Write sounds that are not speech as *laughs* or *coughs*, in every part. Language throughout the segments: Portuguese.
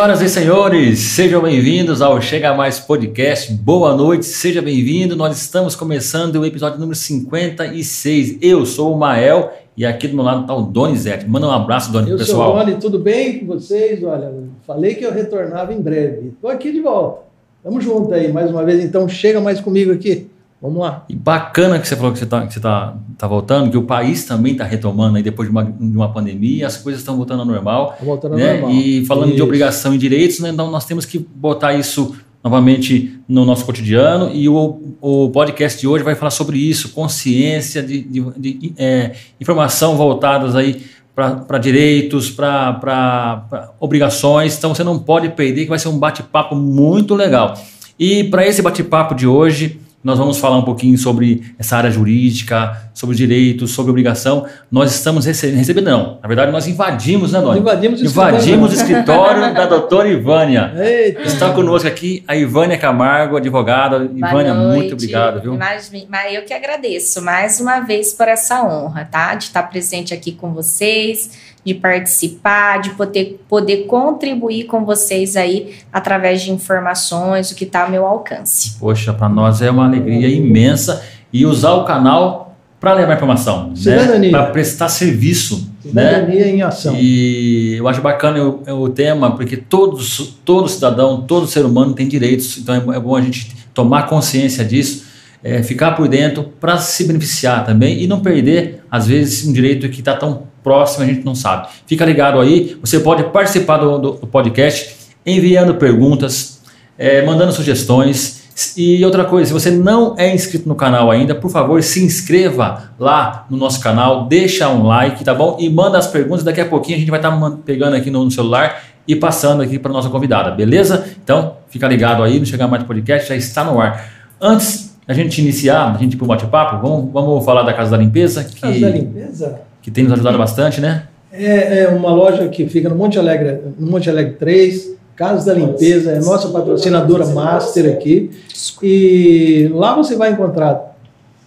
Senhoras e senhores, sejam bem-vindos ao Chega Mais Podcast. Boa noite, seja bem-vindo. Nós estamos começando o episódio número 56. Eu sou o Mael e aqui do meu lado está o Donizete. Manda um abraço, Doni, eu pessoal. Eu sou o Doni, tudo bem com vocês? Olha, falei que eu retornava em breve. Estou aqui de volta. Tamo junto aí mais uma vez, então chega mais comigo aqui. Vamos lá. E bacana que você falou que você está tá, tá voltando, que o país também está retomando aí depois de uma, de uma pandemia, as coisas estão voltando ao normal. Tá voltando né? ao normal. E falando isso. de obrigação e direitos, né? então nós temos que botar isso novamente no nosso cotidiano e o, o podcast de hoje vai falar sobre isso, consciência de, de, de é, informação voltadas aí para direitos, para obrigações, então você não pode perder que vai ser um bate-papo muito legal. E para esse bate-papo de hoje, nós vamos falar um pouquinho sobre essa área jurídica, sobre direitos, sobre obrigação. Nós estamos recebendo, recebendo não, na verdade nós invadimos, né, Dona? Invadimos o invadimos escritório, escritório da *laughs* doutora Ivânia. Eita. Está conosco aqui a Ivânia Camargo, advogada. Ivânia, muito obrigado, viu? Mas, mas eu que agradeço mais uma vez por essa honra, tá? De estar presente aqui com vocês de participar, de poder, poder contribuir com vocês aí através de informações, o que está ao meu alcance. Poxa, para nós é uma alegria imensa e usar o canal para levar informação, né? para prestar serviço. Cidadania né? em ação. E eu acho bacana o, o, tema, porque todos, todo cidadão, todo ser humano tem direitos, então é, é bom a gente tomar consciência disso. É, ficar por dentro para se beneficiar também e não perder, às vezes, um direito que está tão próximo, a gente não sabe. Fica ligado aí, você pode participar do, do, do podcast enviando perguntas, é, mandando sugestões. E outra coisa, se você não é inscrito no canal ainda, por favor, se inscreva lá no nosso canal, deixa um like, tá bom? E manda as perguntas, daqui a pouquinho a gente vai estar tá pegando aqui no, no celular e passando aqui para nossa convidada, beleza? Então, fica ligado aí, no Chegar Mais Podcast já está no ar. Antes a gente iniciar, a gente ir para o bate-papo, vamos, vamos falar da Casa da Limpeza. Que... Casa da Limpeza? Que tem nos ajudado bastante, né? É, é, uma loja que fica no Monte Alegre, no Monte Alegre 3, Casa da Limpeza, é nossa patrocinadora master aqui. E lá você vai encontrar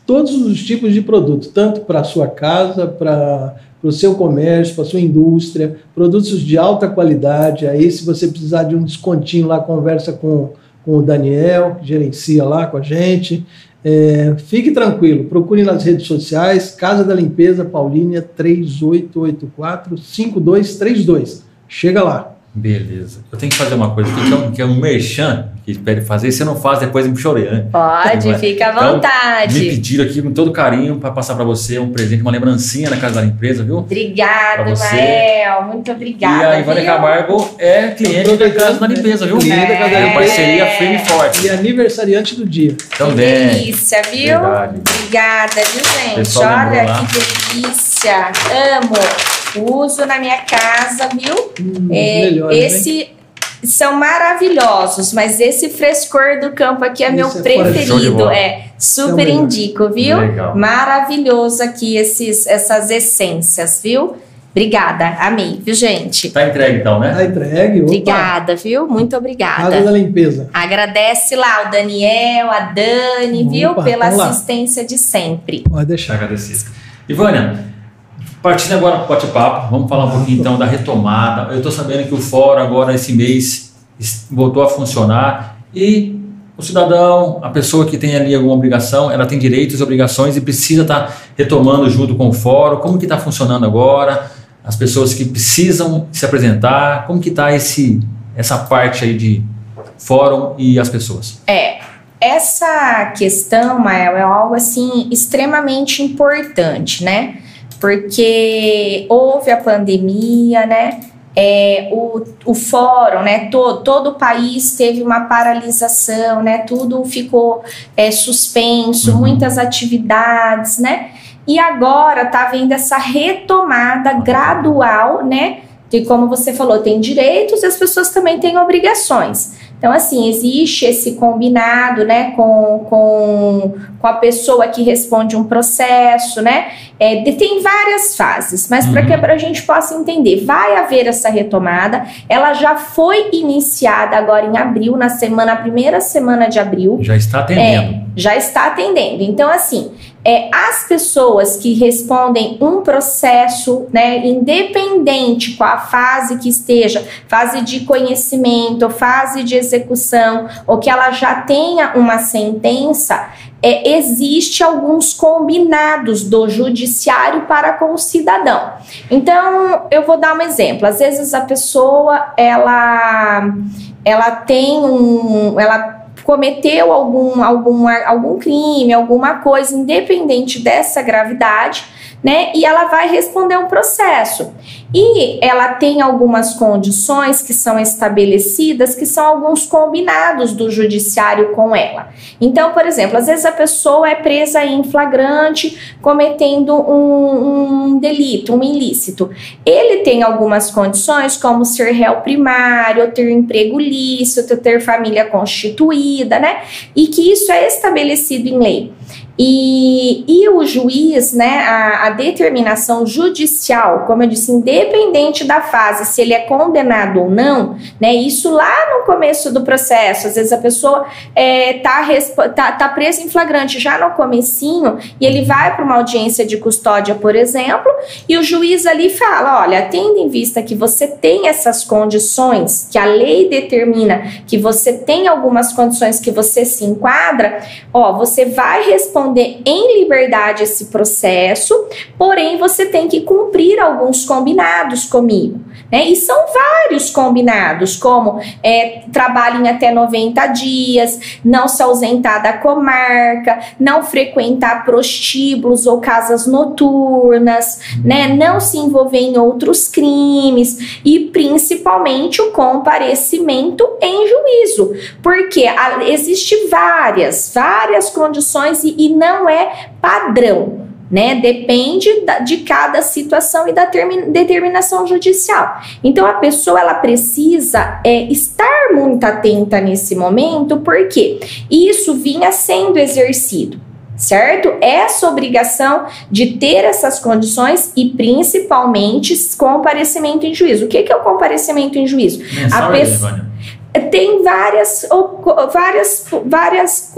todos os tipos de produtos, tanto para a sua casa, para o seu comércio, para a sua indústria, produtos de alta qualidade. Aí, se você precisar de um descontinho lá, conversa com, com o Daniel, que gerencia lá com a gente. É, fique tranquilo, procure nas redes sociais, Casa da Limpeza Paulínia 3884-5232. Chega lá. Beleza. Eu tenho que fazer uma coisa aqui, que é um, que é um merchan que pede fazer. Se não faz, depois me chorei, né? Pode, fica à vontade. Então, me pediram aqui com todo carinho para passar para você um presente, uma lembrancinha na Casa da Limpeza, viu? Obrigada, Mael. Muito obrigada. E a Ivana Camargo é cliente da Casa da Limpeza, viu? Cliente da Casa da Limpeza. Parceria firme e forte. E aniversariante do dia. Também. Que delícia, viu? Verdade. Obrigada, viu, gente? Pessoal Olha lá. que delícia. Amo. Uso na minha casa, viu? Hum, É, melhores, esse hein? são maravilhosos, mas esse frescor do campo aqui é Esse meu é preferido. É super o melhor. indico, viu? Legal. Maravilhoso aqui esses, essas essências, viu? Obrigada, amei, viu, gente? Tá entregue então, né? Tá entregue. Opa. Obrigada, viu? Muito Casa obrigada. da Limpeza. Agradece lá o Daniel, a Dani, viu? Opa, Pela vamos lá. assistência de sempre. Pode deixar. agradecer. Ivânia, partindo agora para o bate-papo, vamos falar um pouquinho então da retomada. Eu estou sabendo que o fórum agora esse mês voltou a funcionar e o cidadão, a pessoa que tem ali alguma obrigação, ela tem direitos e obrigações e precisa estar retomando junto com o fórum. Como que está funcionando agora? As pessoas que precisam se apresentar, como que está essa parte aí de fórum e as pessoas? É, essa questão, Mael, é algo assim extremamente importante, né? Porque houve a pandemia, né? É, o, o fórum, né? Todo, todo o país teve uma paralisação, né? Tudo ficou é, suspenso, Uhum. muitas atividades, né? E agora tá vendo essa retomada gradual, né? Que como você falou, tem direitos e as pessoas também têm obrigações. Então, assim, existe esse combinado, né, com, com, com a pessoa que responde um processo, né? É, tem várias fases, mas para Uhum. que a gente possa entender, vai haver essa retomada. Ela já foi iniciada agora em abril, na semana, na primeira semana de abril Já está atendendo. já está atendendo. Então, assim, é, as pessoas que respondem um processo, né, independente com a fase que esteja, fase de conhecimento, fase de execução, ou que ela já tenha uma sentença, é, existe alguns combinados do judiciário para com o cidadão. Então, eu vou dar um exemplo. Às vezes a pessoa ela ela tem um, ela cometeu algum, algum, algum crime, alguma coisa, independente dessa gravidade, né? E ela vai responder um processo. E ela tem algumas condições que são estabelecidas, que são alguns combinados do judiciário com ela. Então, por exemplo, às vezes a pessoa é presa em flagrante cometendo um, um delito, um ilícito. Ele tem algumas condições, como ser réu primário, ter emprego lícito, ter família constituída, né? E que isso é estabelecido em lei. E, e o juiz, né, a, a, determinação judicial, como eu disse, independente da fase, se ele é condenado ou não, né, isso lá no começo do processo, às vezes a pessoa é, tá, tá, tá presa em flagrante já no comecinho e ele vai para uma audiência de custódia, por exemplo, e o juiz ali fala, olha, tendo em vista que você tem essas condições, que a lei determina que você tem algumas condições que você se enquadra, ó, você vai responder responder em liberdade esse processo, porém você tem que cumprir alguns combinados comigo. Né? E são vários combinados, como é, trabalho em até 90 dias, não se ausentar da comarca, não frequentar prostíbulos ou casas noturnas, né? não se envolver em outros crimes e principalmente o comparecimento em juízo, porque a, existe várias, várias condições e, e não é padrão. Né? Depende da, de cada situação e da termi, determinação judicial. Então a pessoa ela precisa é, estar muito atenta nesse momento, porque isso vinha sendo exercido certo? Essa obrigação de ter essas condições e principalmente comparecimento em juízo. O que, que é o comparecimento em juízo? Mensal, a pessoa tem várias, várias, várias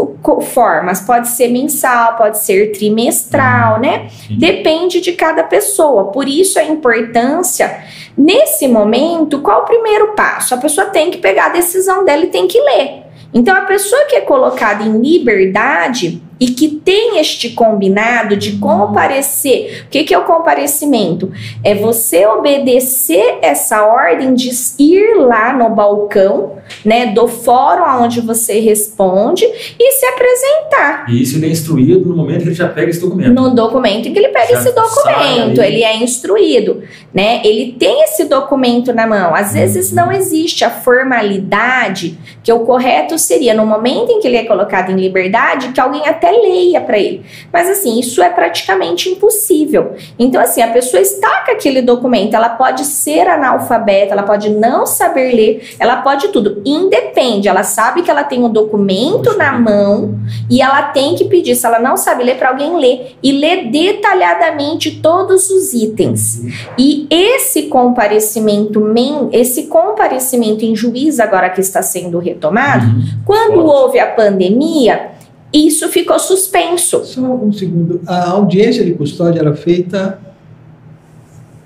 formas. Pode ser mensal, pode ser trimestral, né? Depende de cada pessoa. Por isso a importância. Nesse momento, qual o primeiro passo? A pessoa tem que pegar a decisão dela e tem que ler. Então, a pessoa que é colocada em liberdade, e que tem este combinado de comparecer. O que, que é o comparecimento? É você obedecer essa ordem de ir lá no balcão, né, do fórum onde você responde e se apresentar. E isso ele é instruído no momento que ele já pega esse documento. No documento em que ele pega já esse documento, ele é instruído, né? Ele tem esse documento na mão. Às vezes não existe a formalidade que o correto seria no momento em que ele é colocado em liberdade, que alguém até até leia para ele. Mas assim, isso é praticamente impossível. Então, assim, a pessoa está com aquele documento, ela pode ser analfabeta, ela pode não saber ler, ela pode tudo. Independe, ela sabe que ela tem um documento na mão e ela tem que pedir, se ela não sabe ler, para alguém ler e ler detalhadamente todos os itens. E esse comparecimento, esse comparecimento em juiz agora que está sendo retomado, uhum. quando houve a pandemia, isso ficou suspenso. Só um segundo. A audiência de custódia era feita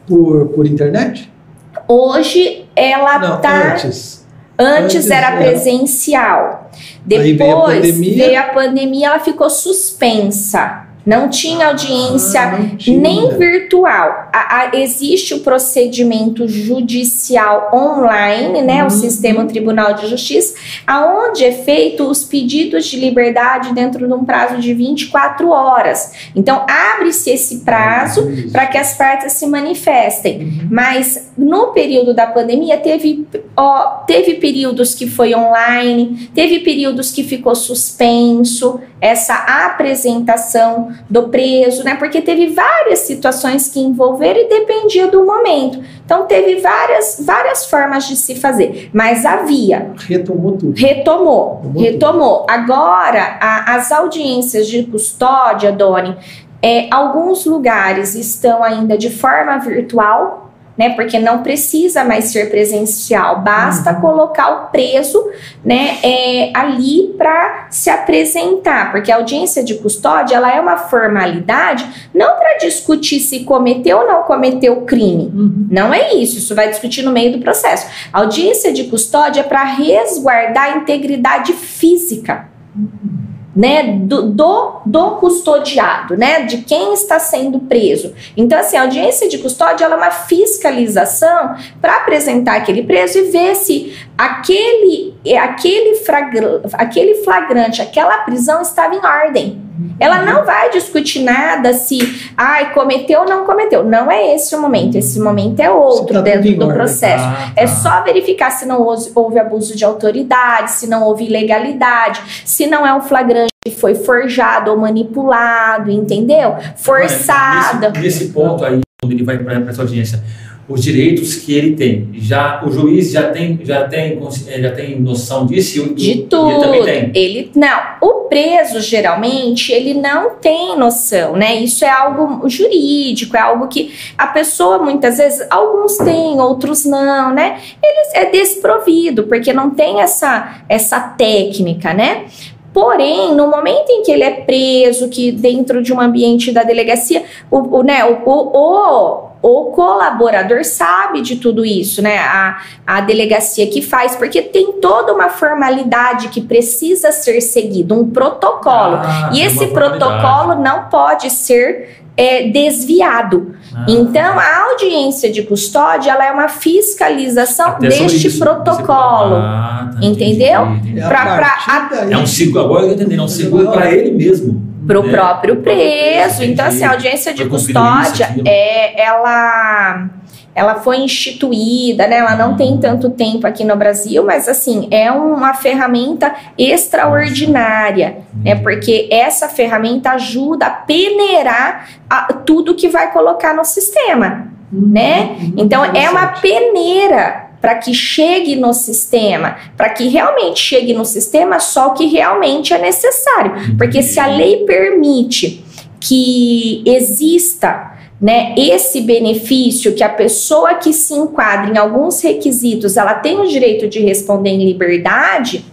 por, por internet? Hoje ela está. Antes. Antes, antes era, era presencial. Depois veio a, veio a pandemia, ela ficou suspensa. Não tinha audiência ah, não tinha. nem virtual. A, a, existe o procedimento judicial online, né, uhum. o sistema Tribunal de Justiça, aonde é feito os pedidos de liberdade dentro de um prazo de 24 horas. Então abre-se esse prazo uhum. para que as partes se manifestem. Uhum. Mas no período da pandemia teve ó, teve períodos que foi online, teve períodos que ficou suspenso essa apresentação do preso, né? Porque teve várias situações que envolveram e dependia do momento. Então teve várias, várias formas de se fazer, mas havia. Retomou tudo. Retomou, retomou. retomou. Agora, a, as audiências de custódia, Doni, é, alguns lugares estão ainda de forma virtual, né? Porque não precisa mais ser presencial, basta uhum. colocar o preso, né, é, ali para se apresentar, porque a audiência de custódia ela é uma formalidade não para discutir se cometeu ou não cometeu o crime, uhum. não é isso. Isso vai discutir no meio do processo. A audiência de custódia é para resguardar a integridade física. Uhum né, do, do, do, custodiado, né, de quem está sendo preso. Então, assim, a audiência de custódia é uma fiscalização para apresentar aquele preso e ver se aquele, aquele, flagra, aquele flagrante, aquela prisão estava em ordem. Ela não vai discutir nada se, ai, cometeu ou não cometeu. Não é esse o momento. Esse momento é outro tá dentro do processo. Ah, tá. É só verificar se não houve, houve abuso de autoridade, se não houve ilegalidade, se não é um flagrante que foi forjado ou manipulado, entendeu? Forçado. Nesse, nesse ponto aí, quando ele vai para essa audiência, os direitos que ele tem. Já o juiz já tem já tem eh, já tem noção disso de tudo. Ele também tem. Ele não. O preso geralmente ele não tem noção, né? Isso é algo jurídico, é algo que a pessoa muitas vezes alguns têm, outros não, né? Ele é desprovido porque não tem essa essa técnica, né? Porém, no momento em que ele é preso, que dentro de um ambiente da delegacia, o, o né, o, o, o colaborador sabe de tudo isso, né? A, a delegacia que faz, porque tem toda uma formalidade que precisa ser seguida, um protocolo. Ah, e esse protocolo não pode ser é, desviado. Ah. Então, a audiência de custódia ela é uma fiscalização deste isso, protocolo. Ah, tá, entendeu? Entendi, entendi. Pra, pra, é um seguro, agora eu entendi, é um seguro para ele mesmo para o é, próprio preso. Então, assim, a audiência de custódia, é, ela, ela foi instituída, né? Ela não tem tanto tempo aqui no Brasil, mas, assim, é uma ferramenta extraordinária, né? Porque essa ferramenta ajuda a peneirar a, tudo que vai colocar no sistema, né? Uhum. Então, é uma peneira para que chegue no sistema, para que realmente chegue no sistema só o que realmente é necessário. Porque se a lei permite que exista né, esse benefício que a pessoa que se enquadra em alguns requisitos, ela tem o direito de responder em liberdade,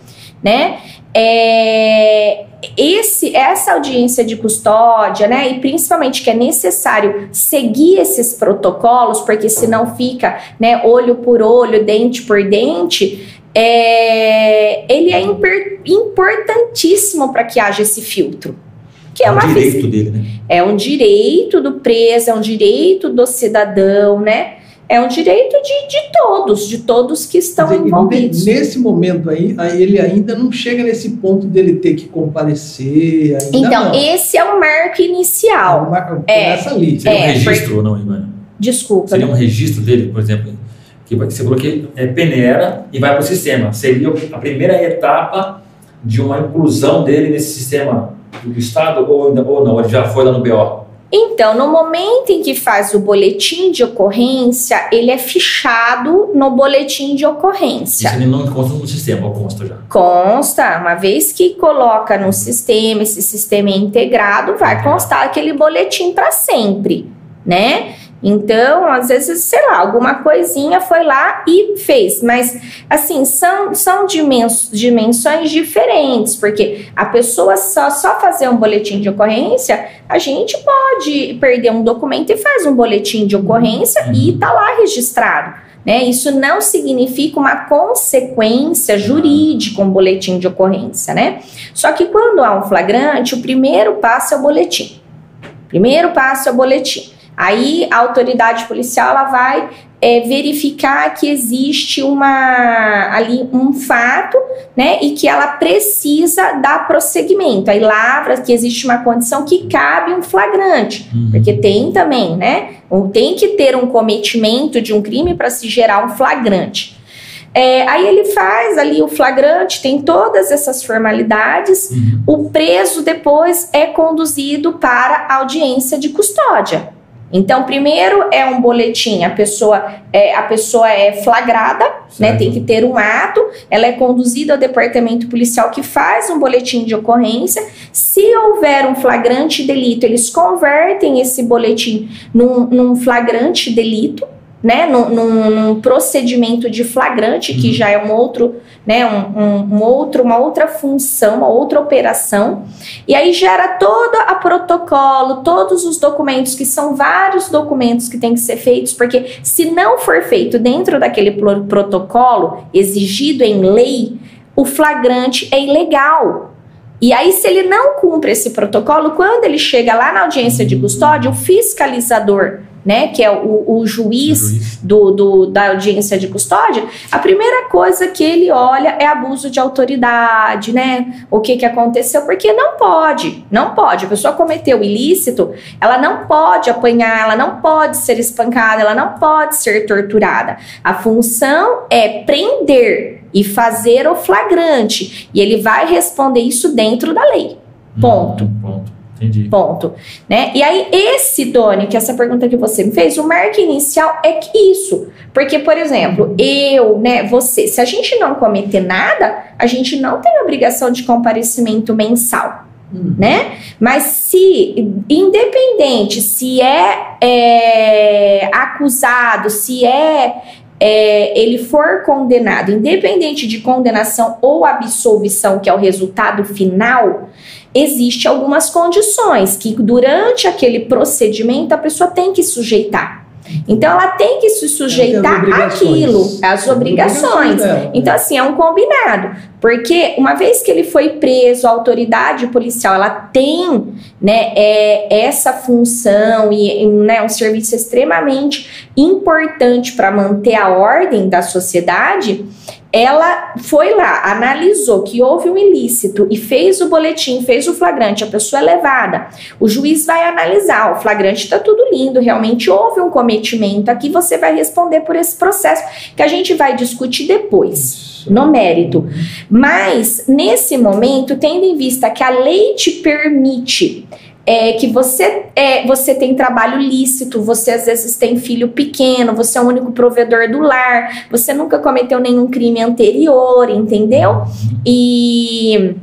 né? É, esse, essa audiência de custódia, né, e principalmente que é necessário seguir esses protocolos, porque senão fica, né, olho por olho, dente por dente, é, ele é importantíssimo para que haja esse filtro. Que é, é um direito dele, né? É um direito do preso, é um direito do cidadão, né? É um direito de, de todos, de todos que estão dizer, envolvidos. Nesse momento aí, ele ainda não chega nesse ponto dele ter que comparecer. então, não. esse é o marco inicial. É, marco, é ali. Seria é, um registro ou não, Ivana? Desculpa. Seria um registro dele, por exemplo, que você falou que é, peneira e vai para o sistema. Seria a primeira etapa de uma inclusão dele nesse sistema do Estado ou, ou não? Ele já foi lá no BO? Então, no momento em que faz o boletim de ocorrência, ele é fichado no boletim de ocorrência. Isso ele não consta no sistema, ou consta já? Consta. Uma vez que coloca no sistema, esse sistema é integrado, vai constar aquele boletim para sempre, né? Então, às vezes, sei lá, alguma coisinha foi lá e fez, mas assim, são, são dimens, dimensões diferentes, porque a pessoa só, só fazer um boletim de ocorrência, a gente pode perder um documento e faz um boletim de ocorrência e tá lá registrado. Né? Isso não significa uma consequência jurídica, um boletim de ocorrência, né? Só que quando há um flagrante, o primeiro passo é o boletim. Primeiro passo é o boletim. Aí a autoridade policial ela vai é, verificar que existe uma ali um fato, né, e que ela precisa dar prosseguimento. Aí lavra que existe uma condição que cabe um flagrante, uhum. porque tem também, né, tem que ter um cometimento de um crime para se gerar um flagrante. É, aí ele faz ali o flagrante, tem todas essas formalidades. Uhum. O preso depois é conduzido para audiência de custódia. Então, primeiro é um boletim, a pessoa é, a pessoa é flagrada, né, tem que ter um ato, ela é conduzida ao departamento policial que faz um boletim de ocorrência. Se houver um flagrante delito, eles convertem esse boletim num, num flagrante delito, né, num, num, procedimento de flagrante, que já é um outro, né, um, um, um, outro, uma outra função, uma outra operação, e aí gera todo a protocolo, todos os documentos, que são vários documentos que têm que ser feitos, porque se não for feito dentro daquele protocolo exigido em lei, o flagrante é ilegal. E aí, se ele não cumpre esse protocolo, quando ele chega lá na audiência de custódia, o fiscalizador né, que é o, o juiz, juiz. Do, do, da audiência de custódia, a primeira coisa que ele olha é abuso de autoridade, né? O que, que aconteceu? Porque não pode, não pode. A pessoa cometeu ilícito, ela não pode apanhar, ela não pode ser espancada, ela não pode ser torturada. A função é prender e fazer o flagrante. E ele vai responder isso dentro da lei. Ponto. Hum, ponto. Entendi. Ponto. Né? E aí, esse, Doni, que essa pergunta que você me fez, o marco inicial é que isso. Porque, por exemplo, eu, né, você, se a gente não cometer nada, a gente não tem obrigação de comparecimento mensal. Hum. Né? Mas se, independente se é, é acusado, se é é, ele for condenado, independente de condenação ou absolvição, que é o resultado final, existe algumas condições que durante aquele procedimento a pessoa tem que sujeitar. Então ela tem que se sujeitar àquilo, às obrigações. Então assim, é um combinado, porque uma vez que ele foi preso, a autoridade policial, ela tem, né, é, essa função e né, um serviço extremamente importante para manter a ordem da sociedade ela foi lá, analisou que houve um ilícito e fez o boletim, fez o flagrante, a pessoa é levada. O juiz vai analisar, o flagrante está tudo lindo, realmente houve um cometimento aqui, você vai responder por esse processo que a gente vai discutir depois, no mérito. Mas, nesse momento, tendo em vista que a lei te permite é, que você, é, você tem trabalho lícito, você às vezes tem filho pequeno, você é o único provedor do lar, você nunca cometeu nenhum crime anterior, entendeu? E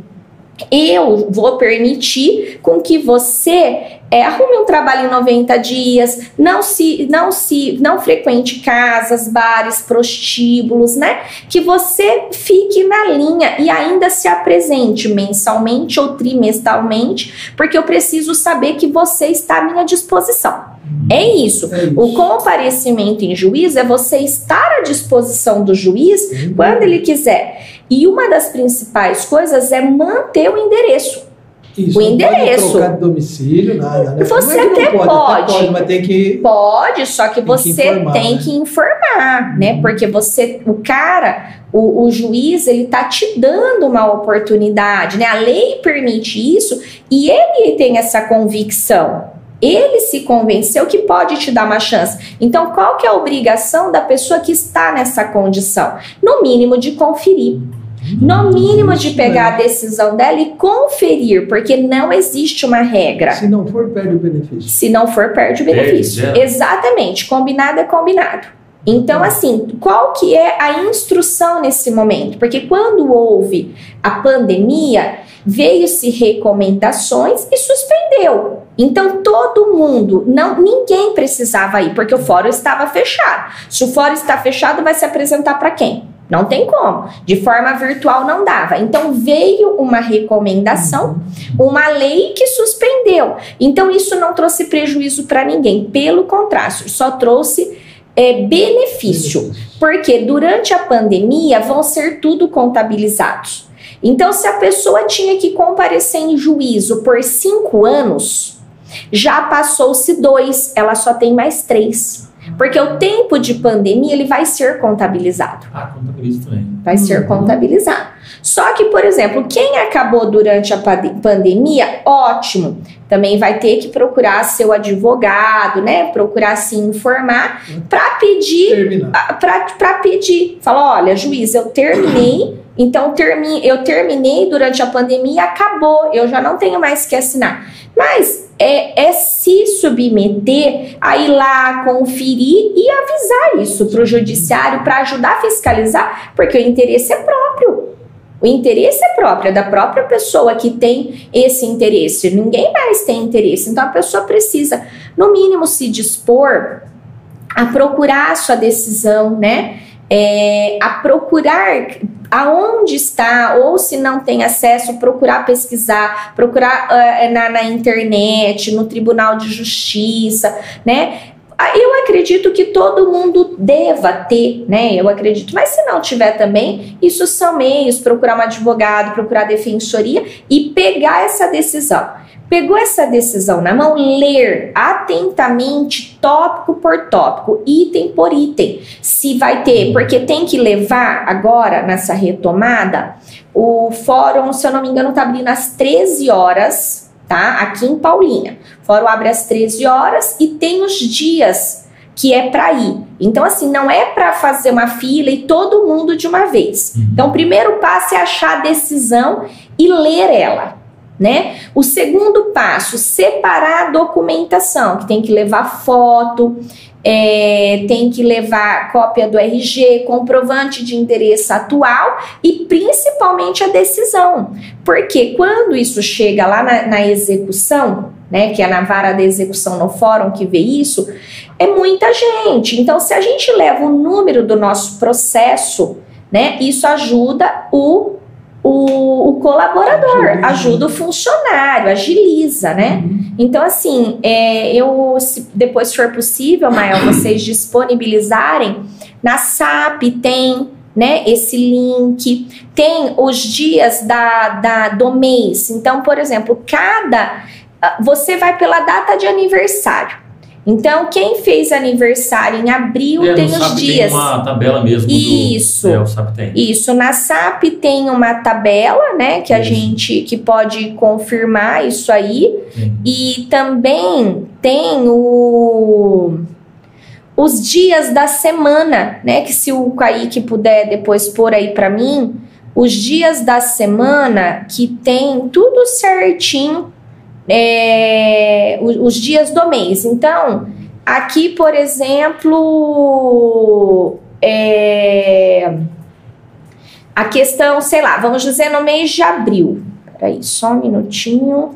eu vou permitir com que você é, arrume um trabalho em 90 dias, não se, não se, não frequente casas, bares, prostíbulos, né? Que você fique na linha e ainda se apresente mensalmente ou trimestralmente, porque eu preciso saber que você está à minha disposição. É isso. é isso. O comparecimento em juízo é você estar à disposição do juiz uhum. quando ele quiser. E uma das principais coisas é manter o endereço. Isso, o endereço. Não pode trocar de domicílio, nada, né? Você é até pode, pode, até pode, mas tem que. Pode, só que você que informar, tem né? que informar, né? Uhum. Porque você, o cara, o, o, juiz, ele tá te dando uma oportunidade, né? A lei permite isso e ele tem essa convicção. Ele se convenceu que pode te dar uma chance. Então, qual que é a obrigação da pessoa que está nessa condição? No mínimo de conferir. No mínimo de pegar a decisão dela e conferir, porque não existe uma regra. Se não for, perde o benefício. Se não for, perde o benefício. Perde, é. Exatamente. Combinado é combinado. Então, uhum. assim, qual que é a instrução nesse momento? Porque quando houve a pandemia, veio-se recomendações e suspendeu. Então todo mundo, não ninguém precisava ir, porque o fórum estava fechado. Se o fórum está fechado, vai se apresentar para quem? Não tem como. De forma virtual não dava. Então veio uma recomendação, uma lei que suspendeu. Então isso não trouxe prejuízo para ninguém. Pelo contrário, só trouxe é, benefício. Porque durante a pandemia vão ser tudo contabilizados. Então, se a pessoa tinha que comparecer em juízo por cinco anos, já passou-se dois, ela só tem mais três. Porque o tempo de pandemia ele vai ser contabilizado. Ah, contabiliza também. Vai ser uhum. contabilizado. Só que, por exemplo, quem acabou durante a pandemia, ótimo. Também vai ter que procurar seu advogado, né? Procurar se informar para pedir. Para pedir. Falar: olha, juiz, eu terminei. Então, termi eu terminei durante a pandemia, acabou. Eu já não tenho mais que assinar. Mas é, é se submeter a ir lá, conferir e avisar isso para o judiciário para ajudar a fiscalizar, porque o interesse é próprio. O interesse é próprio, é da própria pessoa que tem esse interesse. Ninguém mais tem interesse. Então a pessoa precisa, no mínimo, se dispor a procurar a sua decisão, né? É, a procurar aonde está, ou se não tem acesso, procurar pesquisar, procurar uh, na, na internet, no Tribunal de Justiça, né? Ah, eu acredito que todo mundo deva ter, né? Eu acredito, mas se não tiver também, isso são meios, procurar um advogado, procurar defensoria e pegar essa decisão. Pegou essa decisão na mão, ler atentamente, tópico por tópico, item por item, se vai ter, porque tem que levar agora nessa retomada. O fórum, se eu não me engano, tá abrindo às 13 horas, tá? Aqui em Paulínia. O fórum abre às 13 horas e tem os dias que é para ir. Então, assim, não é para fazer uma fila e todo mundo de uma vez. Uhum. Então, o primeiro passo é achar a decisão e ler ela né? O segundo passo, separar a documentação, que tem que levar foto, é, tem que levar cópia do RG, comprovante de endereço atual e principalmente a decisão. Porque quando isso chega lá na, na execução, né, que é na vara da execução no fórum que vê isso, é muita gente. Então, se a gente leva o número do nosso processo, né, isso ajuda o o, o colaborador, agiliza. ajuda o funcionário, agiliza, né? Uhum. Então, assim, é, eu, se depois for possível, Mael, *coughs* vocês disponibilizarem, na SAP tem né, esse link, tem os dias da, da, do mês. Então, por exemplo, cada. Ah, você vai pela data de aniversário. Então, quem fez aniversário em abril é, tem os dias. Tem uma tabela mesmo. Isso. Do, é, o SAP tem. Isso. Na SAP tem uma tabela, né? Que a gente que pode confirmar isso aí. Sim. E também tem o os dias da semana, né? Que se o Kaique puder depois pôr aí para mim, os dias da semana que tem tudo certinho é, os, os dias do mês. Então, aqui, por exemplo, é, a questão, sei lá, vamos dizer no mês de abril. Peraí, só um minutinho.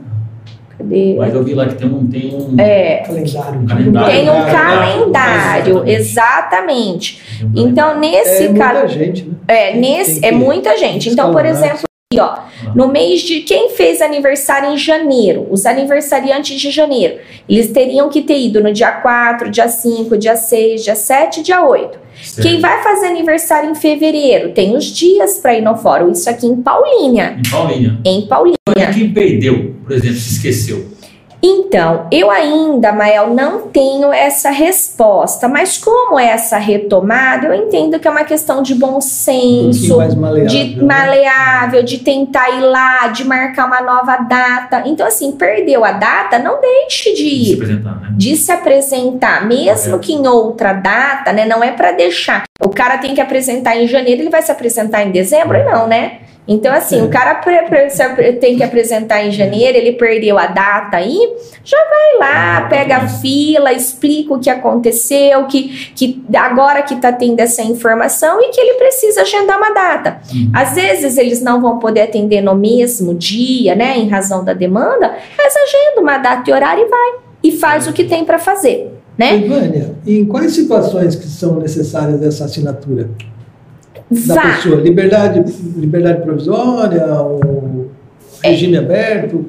Cadê? Mas eu vi lá que tem um, tem um é, calendário. calendário. Tem um calendário, exatamente. Então, nesse é muita gente, né? É, nesse, é muita gente. Então, por exemplo, ó, no mês de quem fez aniversário em janeiro, os aniversariantes de janeiro, eles teriam que ter ido no dia 4, dia 5, dia 6, dia 7, dia 8. Certo. Quem vai fazer aniversário em fevereiro tem os dias para ir no fórum, isso aqui em Paulínia. Em Paulínia. Em Paulínia. Quem perdeu, por exemplo, se esqueceu. Então, eu ainda, Mael, não tenho essa resposta, mas como é essa retomada, eu entendo que é uma questão de bom senso, um maleável, de né? maleável, de tentar ir lá, de marcar uma nova data. Então, assim, perdeu a data, não deixe de ir. De se apresentar, né? De se apresentar, mesmo é. que em outra data, né? Não é para deixar. O cara tem que apresentar em janeiro, ele vai se apresentar em dezembro? Não, né? Então, assim, é. o cara tem que apresentar em janeiro, ele perdeu a data aí, já vai lá, pega a fila, explica o que aconteceu, que, que agora que tá tendo essa informação e que ele precisa agendar uma data. Uhum. Às vezes eles não vão poder atender no mesmo dia, né, em razão da demanda, mas agenda uma data e horário e vai. E faz o que tem para fazer, né? Ivânia, em quais situações que são necessárias essa assinatura? Da Vá. pessoa? Liberdade, liberdade provisória, o regime é. aberto?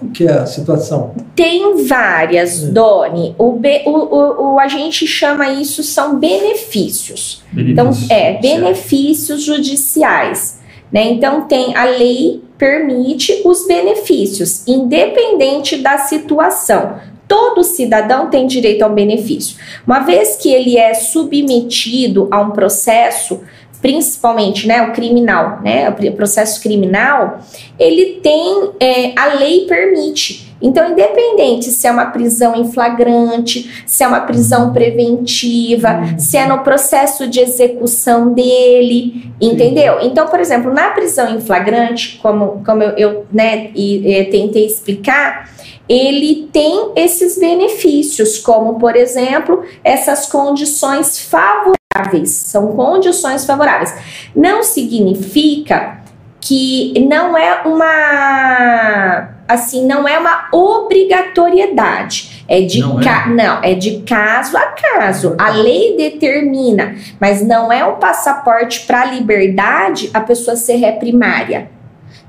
O que é a situação? Tem várias, é. Doni. O, be, o, o, o, a gente chama isso são benefícios. benefícios. Então, é, benefícios judiciais. Né? Então, tem a lei permite os benefícios, independente da situação. Todo cidadão tem direito ao benefício. Uma vez que ele é submetido a um processo principalmente né, o criminal, né, o processo criminal, ele tem, é, a lei permite. Então, independente se é uma prisão em flagrante, se é uma prisão preventiva, uhum. se é no processo de execução dele, entendeu? Então, por exemplo, na prisão em flagrante, como, como eu, eu né, e, e, tentei explicar, ele tem esses benefícios, como, por exemplo, essas condições favoráveis favoráveis, são condições favoráveis. Não significa que não é uma assim, não é uma obrigatoriedade. É de não, ca... é? não, é de caso a caso. A lei determina, mas não é um passaporte para liberdade a pessoa ser reprimária.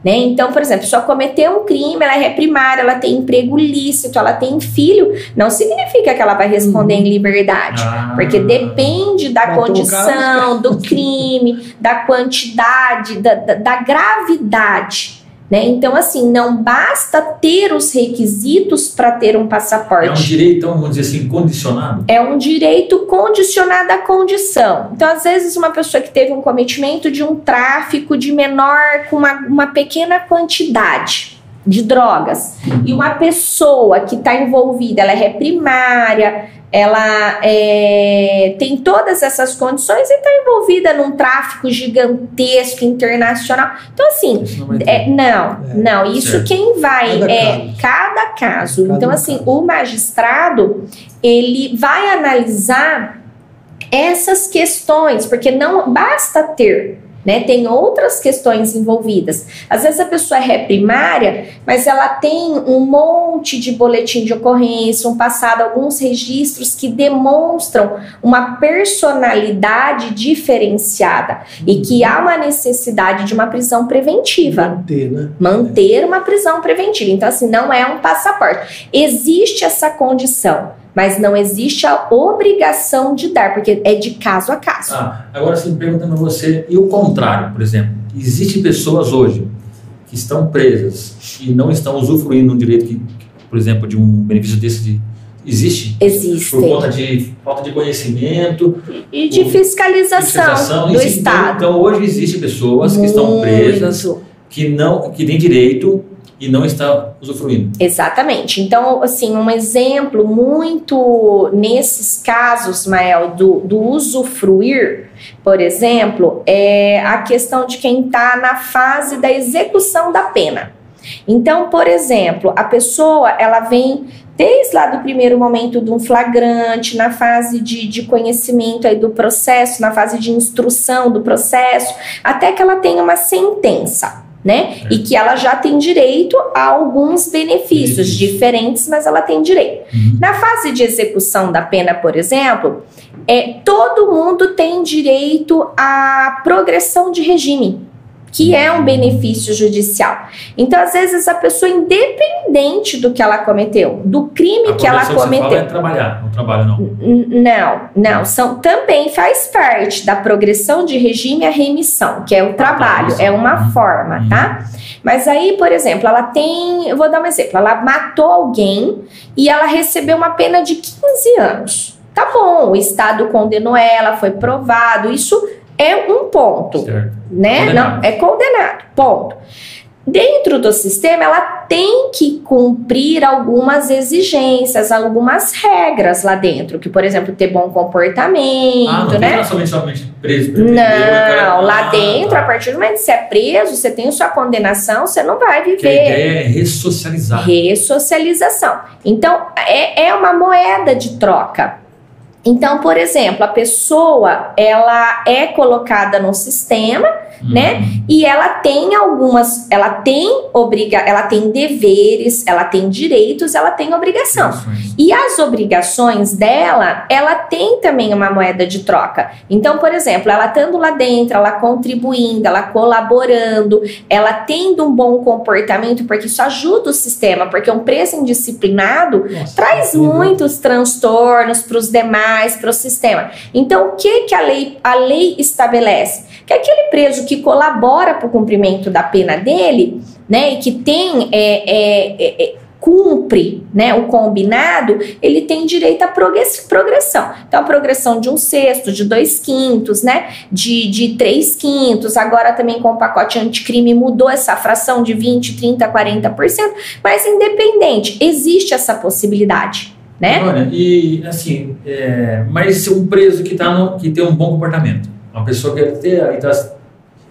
Né? Então, por exemplo, só cometeu um crime, ela é reprimária, ela tem emprego lícito, ela tem filho, não significa que ela vai responder uhum. em liberdade, ah, porque depende da condição, do crime, da quantidade, da, da, da gravidade. Né? Então, assim, não basta ter os requisitos para ter um passaporte. É um direito, então, vamos dizer assim, condicionado? É um direito condicionado à condição. Então, às vezes, uma pessoa que teve um cometimento de um tráfico de menor com uma, uma pequena quantidade de drogas e uma pessoa que está envolvida, ela é reprimária, ela é, tem todas essas condições e está envolvida num tráfico gigantesco internacional. Então, assim, não, é, não, é, não, isso certo. quem vai cada é caso. cada caso. Cada então, assim, caso. o magistrado ele vai analisar essas questões, porque não basta ter né? Tem outras questões envolvidas. Às vezes a pessoa é reprimária, mas ela tem um monte de boletim de ocorrência, um passado, alguns registros que demonstram uma personalidade diferenciada e que há uma necessidade de uma prisão preventiva. Manter, né? Manter uma prisão preventiva. Então, assim, não é um passaporte. Existe essa condição mas não existe a obrigação de dar, porque é de caso a caso. Ah, agora sim, perguntando a você, e o contrário, por exemplo, existem pessoas hoje que estão presas e não estão usufruindo um direito que, por exemplo, de um benefício desse de Existe? Existe. Por conta de falta de conhecimento. E de fiscalização, fiscalização do existe, Estado. Então, então, hoje existem pessoas Muito. que estão presas, que não que têm direito e não está usufruindo. Exatamente. Então, assim, um exemplo muito nesses casos, Mael, do, do usufruir, por exemplo, é a questão de quem está na fase da execução da pena. Então, por exemplo, a pessoa ela vem desde lá do primeiro momento de um flagrante, na fase de, de conhecimento aí do processo, na fase de instrução do processo, até que ela tenha uma sentença né? É. E que ela já tem direito a alguns benefícios Isso. diferentes, mas ela tem direito. Uhum. Na fase de execução da pena, por exemplo, é, todo mundo tem direito à progressão de regime que é um benefício judicial. Então, às vezes, a pessoa, independente do que ela cometeu, do crime a que ela cometeu. Fala é trabalhar, não trabalho, não. Não, não. São, também faz parte da progressão de regime a remissão, que é o trabalho, é uma uhum. forma, tá? Mas aí, por exemplo, ela tem. Eu vou dar um exemplo. Ela matou alguém e ela recebeu uma pena de 15 anos. Tá bom, o Estado condenou ela, foi provado. Isso é um ponto, certo. né? Condenado. Não, é condenado, ponto. Dentro do sistema, ela tem que cumprir algumas exigências, algumas regras lá dentro, que, por exemplo, ter bom comportamento, ah, não né? Não somente, somente preso. Não, cara... lá ah, dentro, tá. a partir do momento que você é preso, você tem sua condenação, você não vai viver. Que a ideia é ressocializar. Ressocialização. Então, é, é uma moeda de troca. Então, por exemplo, a pessoa ela é colocada no sistema uhum. né? E ela tem algumas, ela tem obriga, ela tem deveres, ela tem direitos, ela tem obrigação. E as obrigações dela, ela tem também uma moeda de troca. Então, por exemplo, ela estando lá dentro, ela contribuindo, ela colaborando, ela tendo um bom comportamento, porque isso ajuda o sistema, porque um preso indisciplinado Nossa, traz muitos transtornos para os demais, para o sistema. Então, o que que a lei, a lei estabelece? Que aquele preso que colabora para o cumprimento da pena dele, né, e que tem é, é, é, cumpre né, o combinado, ele tem direito à progressão. Então, a progressão de um sexto, de dois quintos, né, de, de três quintos, agora também com o pacote anticrime mudou essa fração de 20, 30, 40%, mas independente, existe essa possibilidade. Né? Olha, e assim, é, mas um preso que, tá no, que tem um bom comportamento, uma pessoa que ter, tá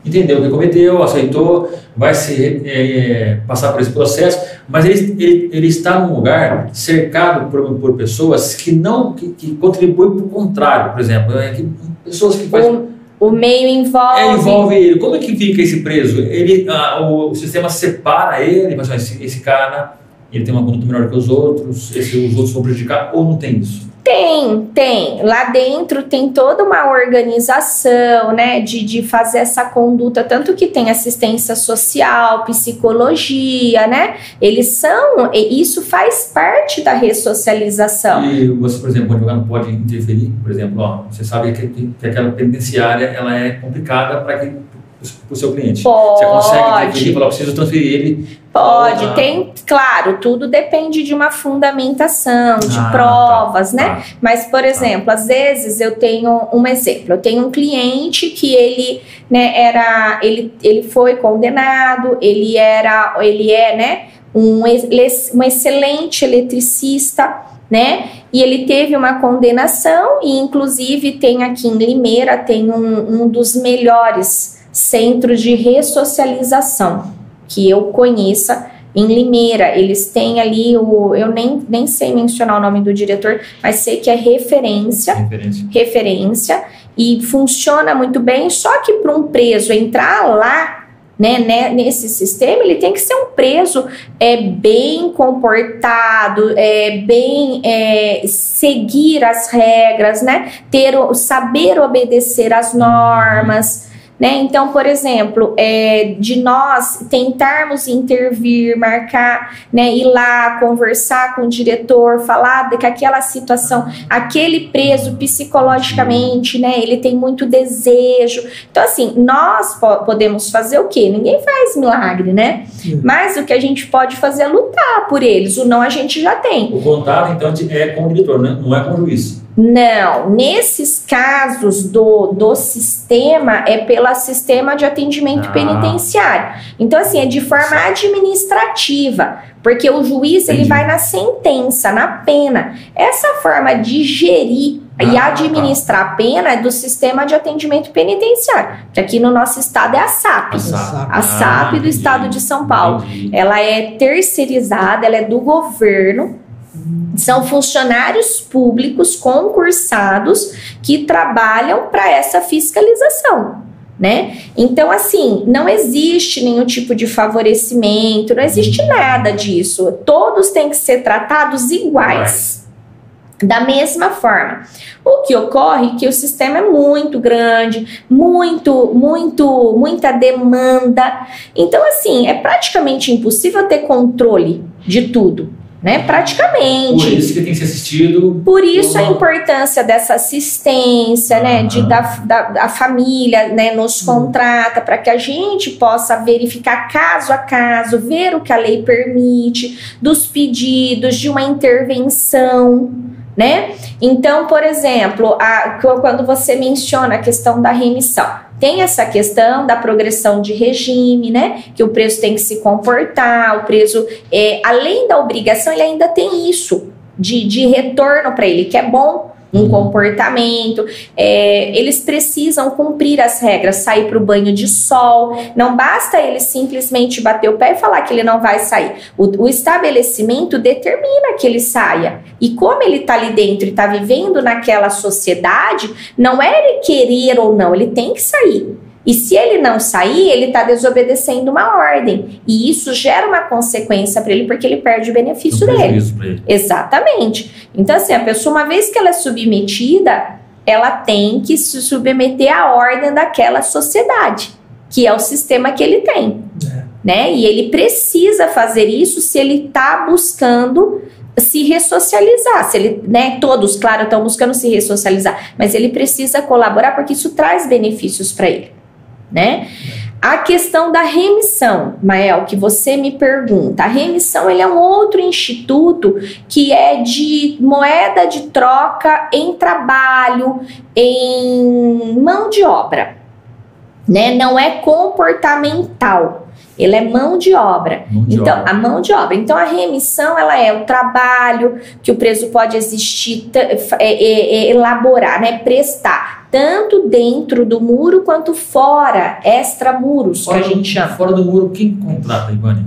entendeu o que cometeu, aceitou, vai se é, passar por esse processo, mas ele, ele, ele, está num lugar cercado por, por pessoas que não que, que contribuem para o contrário, por exemplo, é, que, pessoas que fazem o, o meio envolve. É, envolve ele. Como é que fica esse preso? Ele, ah, o, o, sistema separa ele, mas esse, esse cara ele tem uma conduta melhor que os outros, esse, os outros vão prejudicar, ou não tem isso? Tem, tem. Lá dentro tem toda uma organização, né, de, de fazer essa conduta, tanto que tem assistência social, psicologia, né? Eles são, isso faz parte da ressocialização. E você, por exemplo, o advogado pode interferir, por exemplo, ó, você sabe que, que aquela penitenciária ela é complicada para que para o seu cliente. Pode. Você consegue interferir, falar, preciso transferir ele. Pode, ah. tem, claro, tudo depende de uma fundamentação, de ah, tá. provas, tá, né? Tá. Mas, por exemplo, tá. às vezes eu tenho um exemplo, eu tenho um cliente que ele, né, era, ele, ele foi condenado, ele era, ele é, né, um, um excelente eletricista, né? E ele teve uma condenação e, inclusive, tem aqui em Limeira, tem um, um dos melhores centros de ressocialização que eu conheça em Limeira. Eles têm ali o. Eu nem, nem sei mencionar o nome do diretor, mas sei que é referência. Referência. referência e funciona muito bem. Só que para um preso entrar lá. Né, né, nesse sistema, ele tem que ser um preso é, bem comportado, é, bem é, seguir as regras, né, ter, saber obedecer às normas. Né? Então, por exemplo, é, de nós tentarmos intervir, marcar, né, ir lá, conversar com o diretor, falar que aquela situação, aquele preso psicologicamente, né, ele tem muito desejo. Então, assim, nós po podemos fazer o quê? Ninguém faz milagre, né? Mas o que a gente pode fazer é lutar por eles. O não a gente já tem. O contato, então, é com o diretor, né? não é com o juiz. Não, nesses casos do, do sistema é pelo sistema de atendimento ah. penitenciário. Então, assim, é de forma administrativa, porque o juiz Entendi. ele vai na sentença, na pena. Essa forma de gerir ah, e administrar tá. a pena é do sistema de atendimento penitenciário, que aqui no nosso estado é a SAP. A SAP, a SAP ah, do estado de São Paulo. Entendi. Ela é terceirizada, ela é do governo são funcionários públicos concursados que trabalham para essa fiscalização. Né? Então, assim, não existe nenhum tipo de favorecimento, não existe nada disso. Todos têm que ser tratados iguais. Da mesma forma, o que ocorre é que o sistema é muito grande, muito, muito, muita demanda. Então, assim, é praticamente impossível ter controle de tudo né? Praticamente. Por isso que tem que ser assistido. Por isso a importância dessa assistência, né? De da, da, da família, né? Nos uhum. contrata para que a gente possa verificar caso a caso, ver o que a lei permite, dos pedidos de uma intervenção né? Então, por exemplo, a, quando você menciona a questão da remissão, tem essa questão da progressão de regime, né? Que o preso tem que se comportar, o preso, é, além da obrigação, ele ainda tem isso de, de retorno para ele, que é bom um uhum. comportamento. É, eles precisam cumprir as regras, sair para o banho de sol. Não basta ele simplesmente bater o pé e falar que ele não vai sair. O, o estabelecimento determina que ele saia. E como ele está ali dentro e está vivendo naquela sociedade, não é ele querer ou não, ele tem que sair. E se ele não sair, ele está desobedecendo uma ordem. E isso gera uma consequência para ele, porque ele perde o benefício um dele. Ele. Exatamente. Então, assim, a pessoa, uma vez que ela é submetida, ela tem que se submeter à ordem daquela sociedade, que é o sistema que ele tem. É. Né? E ele precisa fazer isso se ele está buscando se ressocializar. Se ele, né, todos, claro, estão buscando se ressocializar, mas ele precisa colaborar porque isso traz benefícios para ele né? A questão da remissão, Mael, que você me pergunta. A remissão ele é um outro instituto que é de moeda de troca em trabalho, em mão de obra. Né? Não é comportamental. Ele é mão de obra. Mão de então, obra. a mão de obra. Então, a remissão ela é o trabalho que o preso pode existir, é, é, é, elaborar, né? prestar, tanto dentro do muro quanto fora, extramuros, que a gente chama. Fora do muro, quem contrata, Ivani?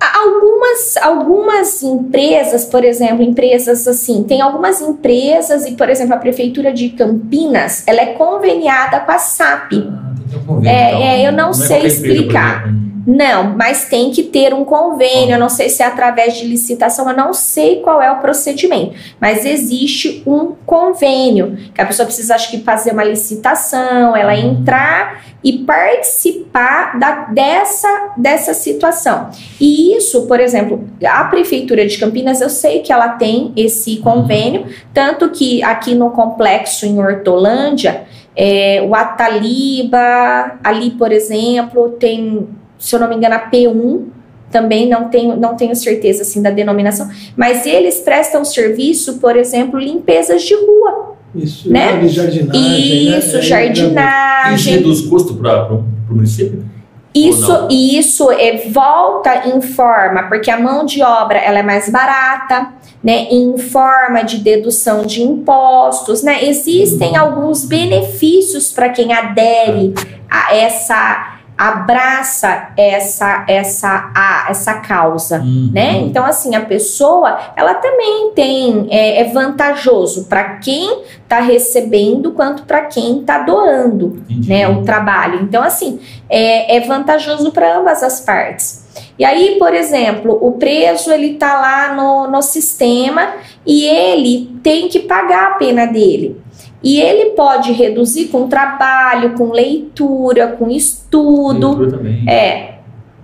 Algumas, algumas empresas, por exemplo, empresas assim, tem algumas empresas, e por exemplo, a Prefeitura de Campinas, ela é conveniada com a SAP. Ah, um convênio, é, então. é, eu não, não sei é explicar. Não, mas tem que ter um convênio. Eu não sei se é através de licitação, eu não sei qual é o procedimento, mas existe um convênio que a pessoa precisa, acho que, fazer uma licitação, ela Uhum. entrar e participar da, dessa, dessa situação. E isso, por exemplo, a Prefeitura de Campinas, eu sei que ela tem esse convênio, tanto que aqui no complexo em Hortolândia, é, o Ataliba, ali, por exemplo, tem, se eu não me engano, a P1, também não tenho, não tenho certeza assim da denominação, mas eles prestam serviço, por exemplo, limpezas de rua. Isso, Né? de jardinagem. né? Isso, É, Isso jardinagem. reduz custo para o município? Isso, isso é, volta em forma, porque a mão de obra ela é mais barata, né? Em forma de dedução de impostos, né? Existem alguns benefícios para quem adere a essa, abraça essa, essa, a, essa causa. Uhum. Né? Então, assim, a pessoa, ela também tem, é, é vantajoso para quem está recebendo quanto para quem está doando Entendi. né, o trabalho. Então, assim, é, é vantajoso para ambas as partes. E aí, por exemplo, o preso ele tá lá no, no sistema e ele tem que pagar a pena dele. E ele pode reduzir com trabalho, com leitura, com estudo. Leitura também. É,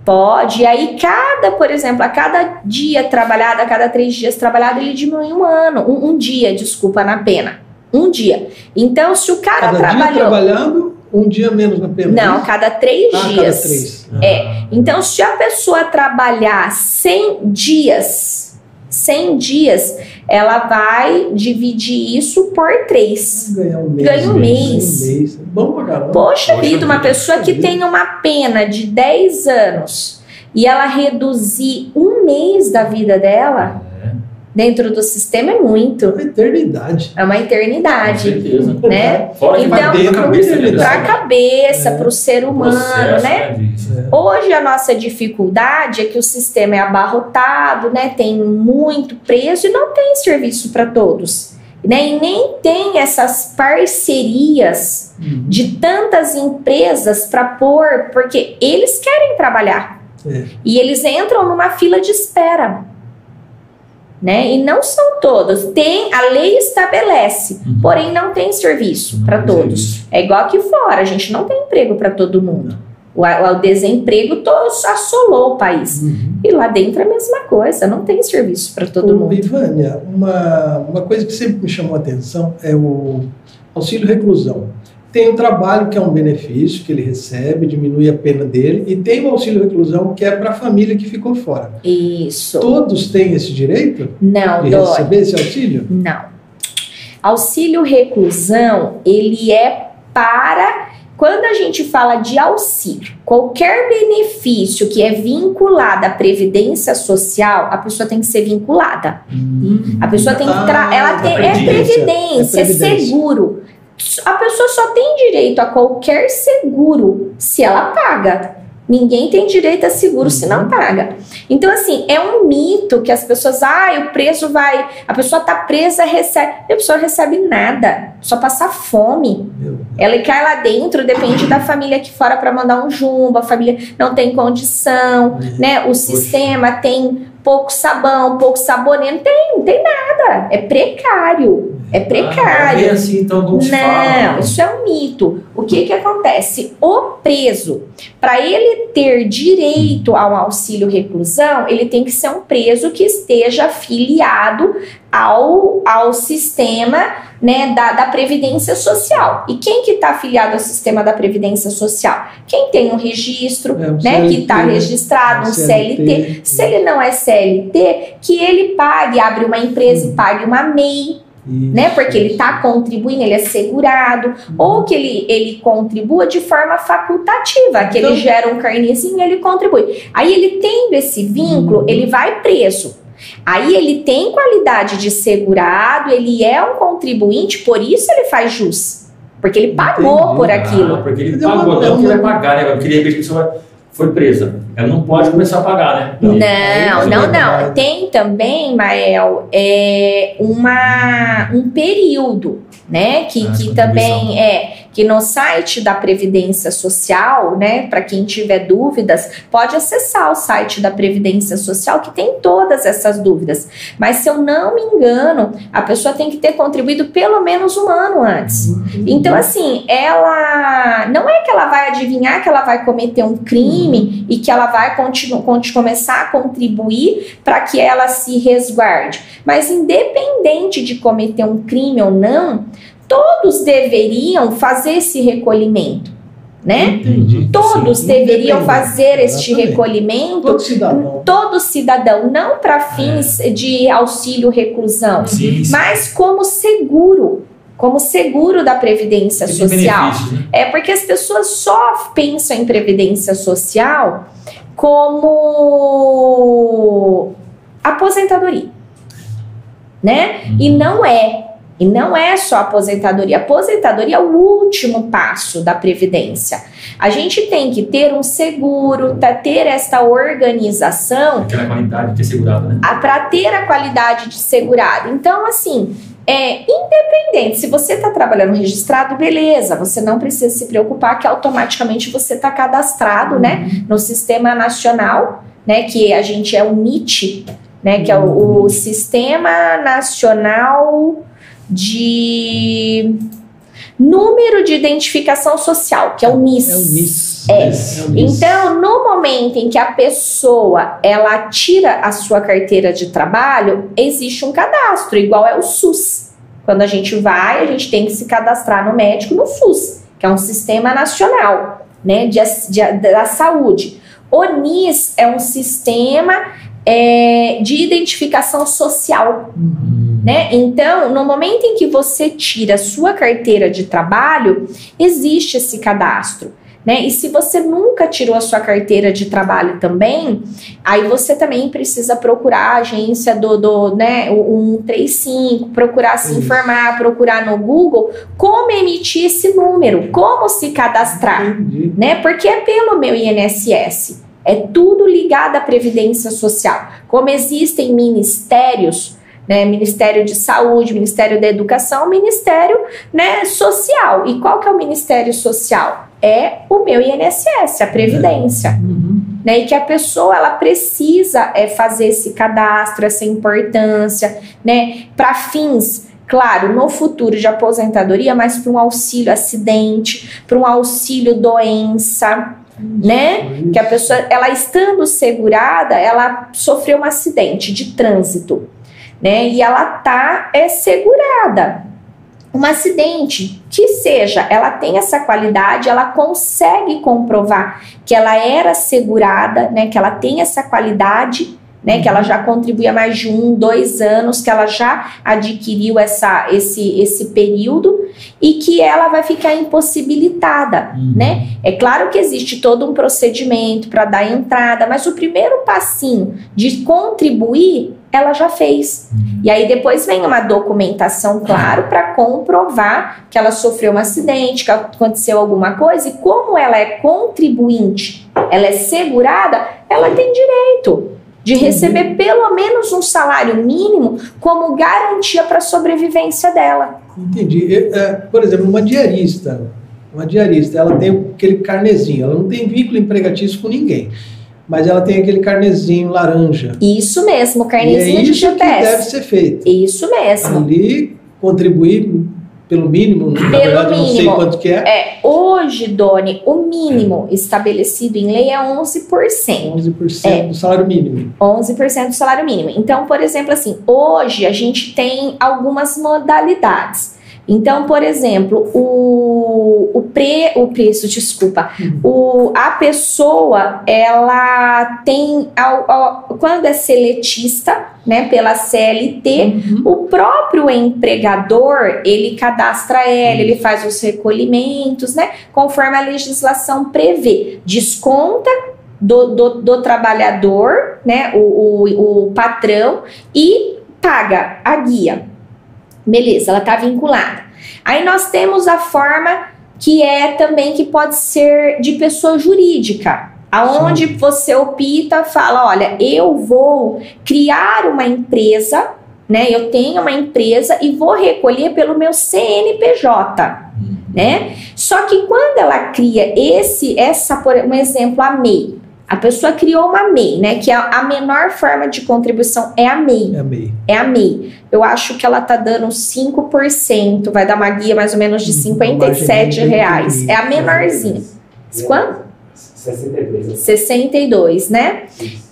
pode. E aí, cada, por exemplo, a cada dia trabalhado, a cada três dias trabalhado, ele diminui um ano, um, um dia, desculpa, na pena. Um dia. Então, se o cara Cada dia trabalhou. trabalhando, um dia menos na pena. Não, Isso? cada três Ah, cada dias. três. É. Então, se a pessoa trabalhar 100 dias, 100 dias, ela vai dividir isso por três. Ganhar um mês. Ganha um mês. Ganha um mês. Bom pra caramba. Poxa Poxa vida, uma pessoa que tem uma pena de 10 anos e ela reduzir um mês da vida dela É, dentro do sistema é muito. Uma eternidade. É uma com eternidade. certeza. Né? Fora que Então, dentro da cabeça né, Para a cabeça, É. para o ser humano, processo, né? disso. É. Hoje a nossa dificuldade é que o sistema é abarrotado, né? Tem muito preço e não tem serviço para todos. Né? E nem tem essas parcerias Uhum. de tantas empresas para pôr, porque eles querem trabalhar. É. E eles entram numa fila de espera. Né? E não são todos. Tem, a lei estabelece, Uhum. porém não tem serviço para Não, todos. serviço. É igual aqui fora, a gente não tem emprego para todo mundo. O, o desemprego assolou o país. Uhum. E lá dentro é a mesma coisa, não tem serviço para todo Ô, mundo. Ivânia, uma, uma coisa que sempre me chamou a atenção é o auxílio reclusão. Tem o trabalho, que é um benefício que ele recebe, diminui a pena dele, e tem o auxílio reclusão, que é para a família que ficou fora. Isso. Todos têm esse direito Não, de Dói. receber esse auxílio? Não. Auxílio reclusão, ele é para quando a gente fala de auxílio, qualquer benefício que é vinculado à previdência social, a pessoa tem que ser vinculada. A pessoa tem que tra ela tem é previdência. previdência, é É previdência. seguro. A pessoa só tem direito a qualquer seguro se ela paga. Ninguém tem direito a seguro se não paga. Então, assim, é um mito que as pessoas, ah, o preso vai, a pessoa tá presa, recebe. A pessoa recebe nada, só passa fome. Ela cai lá dentro, depende da família aqui fora para mandar um jumbo, a família não tem condição, né? O sistema tem pouco sabão, pouco sabonete, não tem, não tem nada. É precário. É Ah, é precário. bem assim, então, fala. Não, isso é um mito. O que que acontece? O preso, para ele ter direito ao auxílio reclusão, ele tem que ser um preso que esteja afiliado ao, ao sistema né, da, da Previdência Social. E quem que está afiliado ao sistema da Previdência Social? Quem tem um registro, É, um né, que CLT, está registrado, um CLT. Se ele não é CLT, que ele pague, abre uma empresa e pague uma MEI, Isso. né? Porque ele está contribuindo, ele é segurado, ou que ele, ele contribua de forma facultativa, que ele Então- gera um carnezinho e ele contribui. Aí ele tendo esse vínculo, Uhum. ele vai preso. Aí ele tem qualidade de segurado, ele é um contribuinte, por isso ele faz jus. Porque ele pagou Entendi. por Ah, aquilo. porque ele é pagou, não que ele uma- vai pagar, né? Porque de repente a pessoa foi presa. Ela não pode começar a pagar, né? Não. Não, não, não. Tem também, Mael, é, uma, um período, né? Que, Ah, que de também é Que no site da Previdência Social, né, para quem tiver dúvidas, pode acessar o site da Previdência Social que tem todas essas dúvidas. Mas se eu não me engano, a pessoa tem que ter contribuído pelo menos um ano antes. Então, assim, ela não é que ela vai adivinhar que ela vai cometer um crime e que ela vai continuar, começar a contribuir para que ela se resguarde. Mas independente de cometer um crime ou não, todos deveriam fazer esse recolhimento. Né? Entendi. Todos Sim, deveriam fazer este Exatamente. recolhimento Todo cidadão. todo cidadão, não para fins de auxílio reclusão, Sim, sim. mas como seguro, como seguro da previdência Tem social. né? É porque as pessoas só pensam em previdência social como aposentadoria, né? E não é. E não é só aposentadoria. Aposentadoria é o último passo da previdência. A gente tem que ter um seguro, tá, ter esta organização Aquela qualidade de ter segurado, né? para ter a qualidade de segurado. Então, assim, é independente. Se você está trabalhando registrado, beleza. Você não precisa se preocupar que automaticamente você está cadastrado, né, no sistema nacional, né, que a gente é o NIT, né, que é o, o Sistema Nacional de Número de Identificação Social, que é o NIS. É o NIS. É. É o NIS. Então, no momento em que a pessoa ela tira a sua carteira de trabalho, existe um cadastro, igual é o SUS. Quando a gente vai, a gente tem que se cadastrar no médico no SUS, que é um sistema nacional, né, de, de- da saúde. O NIS é um sistema é, de identificação social. Né? Então, no momento em que você tira a sua carteira de trabalho, existe esse cadastro. Né? E se você nunca tirou a sua carteira de trabalho também, aí você também precisa procurar a agência do, do né, o 135, procurar se Isso. informar, procurar no Google como emitir esse número, como se cadastrar Entendi. né? Porque é pelo meu INSS. É tudo ligado à Previdência Social. Como existem ministérios, né? Ministério de Saúde, Ministério da Educação, Ministério né, Social. E qual que é o Ministério Social? É o meu INSS, a Previdência Uhum. né? E que a pessoa ela precisa é, fazer esse cadastro, essa importância, né? Para fins, claro, no futuro de aposentadoria, mas para um auxílio acidente, para um auxílio doença, né? Que a pessoa, ela estando segurada, ela sofreu um acidente de trânsito, né? E ela tá é, segurada. Um acidente que seja, ela tem essa qualidade, ela consegue comprovar que ela era segurada, né? Que ela tem essa qualidade, né? Que ela já contribui há mais de um, dois anos, que ela já adquiriu essa, esse, esse período e que ela vai ficar impossibilitada, Uhum. né? É claro que existe todo um procedimento para dar entrada, mas o primeiro passinho de contribuir, ela já fez. E aí depois vem uma documentação, claro, para comprovar que ela sofreu um acidente, que aconteceu alguma coisa, e como ela é contribuinte, ela é segurada, ela tem direito de receber pelo menos um salário mínimo como garantia para a sobrevivência dela. Entendi. Eu, é, por exemplo, uma diarista, uma diarista, ela tem aquele carnezinho, ela não tem vínculo empregatício com ninguém, mas ela tem aquele carnezinho laranja. Isso mesmo, e é carnezinho de isso que deve ser feito. Isso mesmo. Ali, contribuir pelo mínimo, na verdade, eu não sei mínimo. quanto que é, É, hoje, Doni, o mínimo estabelecido em lei é 11%. 11% É. do salário mínimo. 11% do salário mínimo. Então, por exemplo, assim, hoje a gente tem algumas modalidades. Então, por exemplo, o, o, pre, o preço, desculpa, o, a pessoa, ela tem, ao- ao- quando é seletista, né, pela CLT, o próprio empregador, ele cadastra ela, ele faz os recolhimentos, né? Conforme a legislação prevê. Desconta do, do, do trabalhador, né? O, o, o patrão, e paga a guia. Beleza, ela está vinculada. Aí nós temos a forma que é também que pode ser de pessoa jurídica. Aonde você opta, fala, olha, eu vou criar uma empresa, né? Eu tenho uma empresa e vou recolher pelo meu CNPJ, né? Só que quando ela cria esse, essa, por um exemplo, a MEI, a pessoa criou uma MEI, né? Que a, a menor forma de contribuição é a MEI. É a MEI. É a MEI. Eu acho que ela tá dando 5%, vai dar uma guia mais ou menos de 57 Margem reais. É a menorzinha. Quanto? 62. 62, né?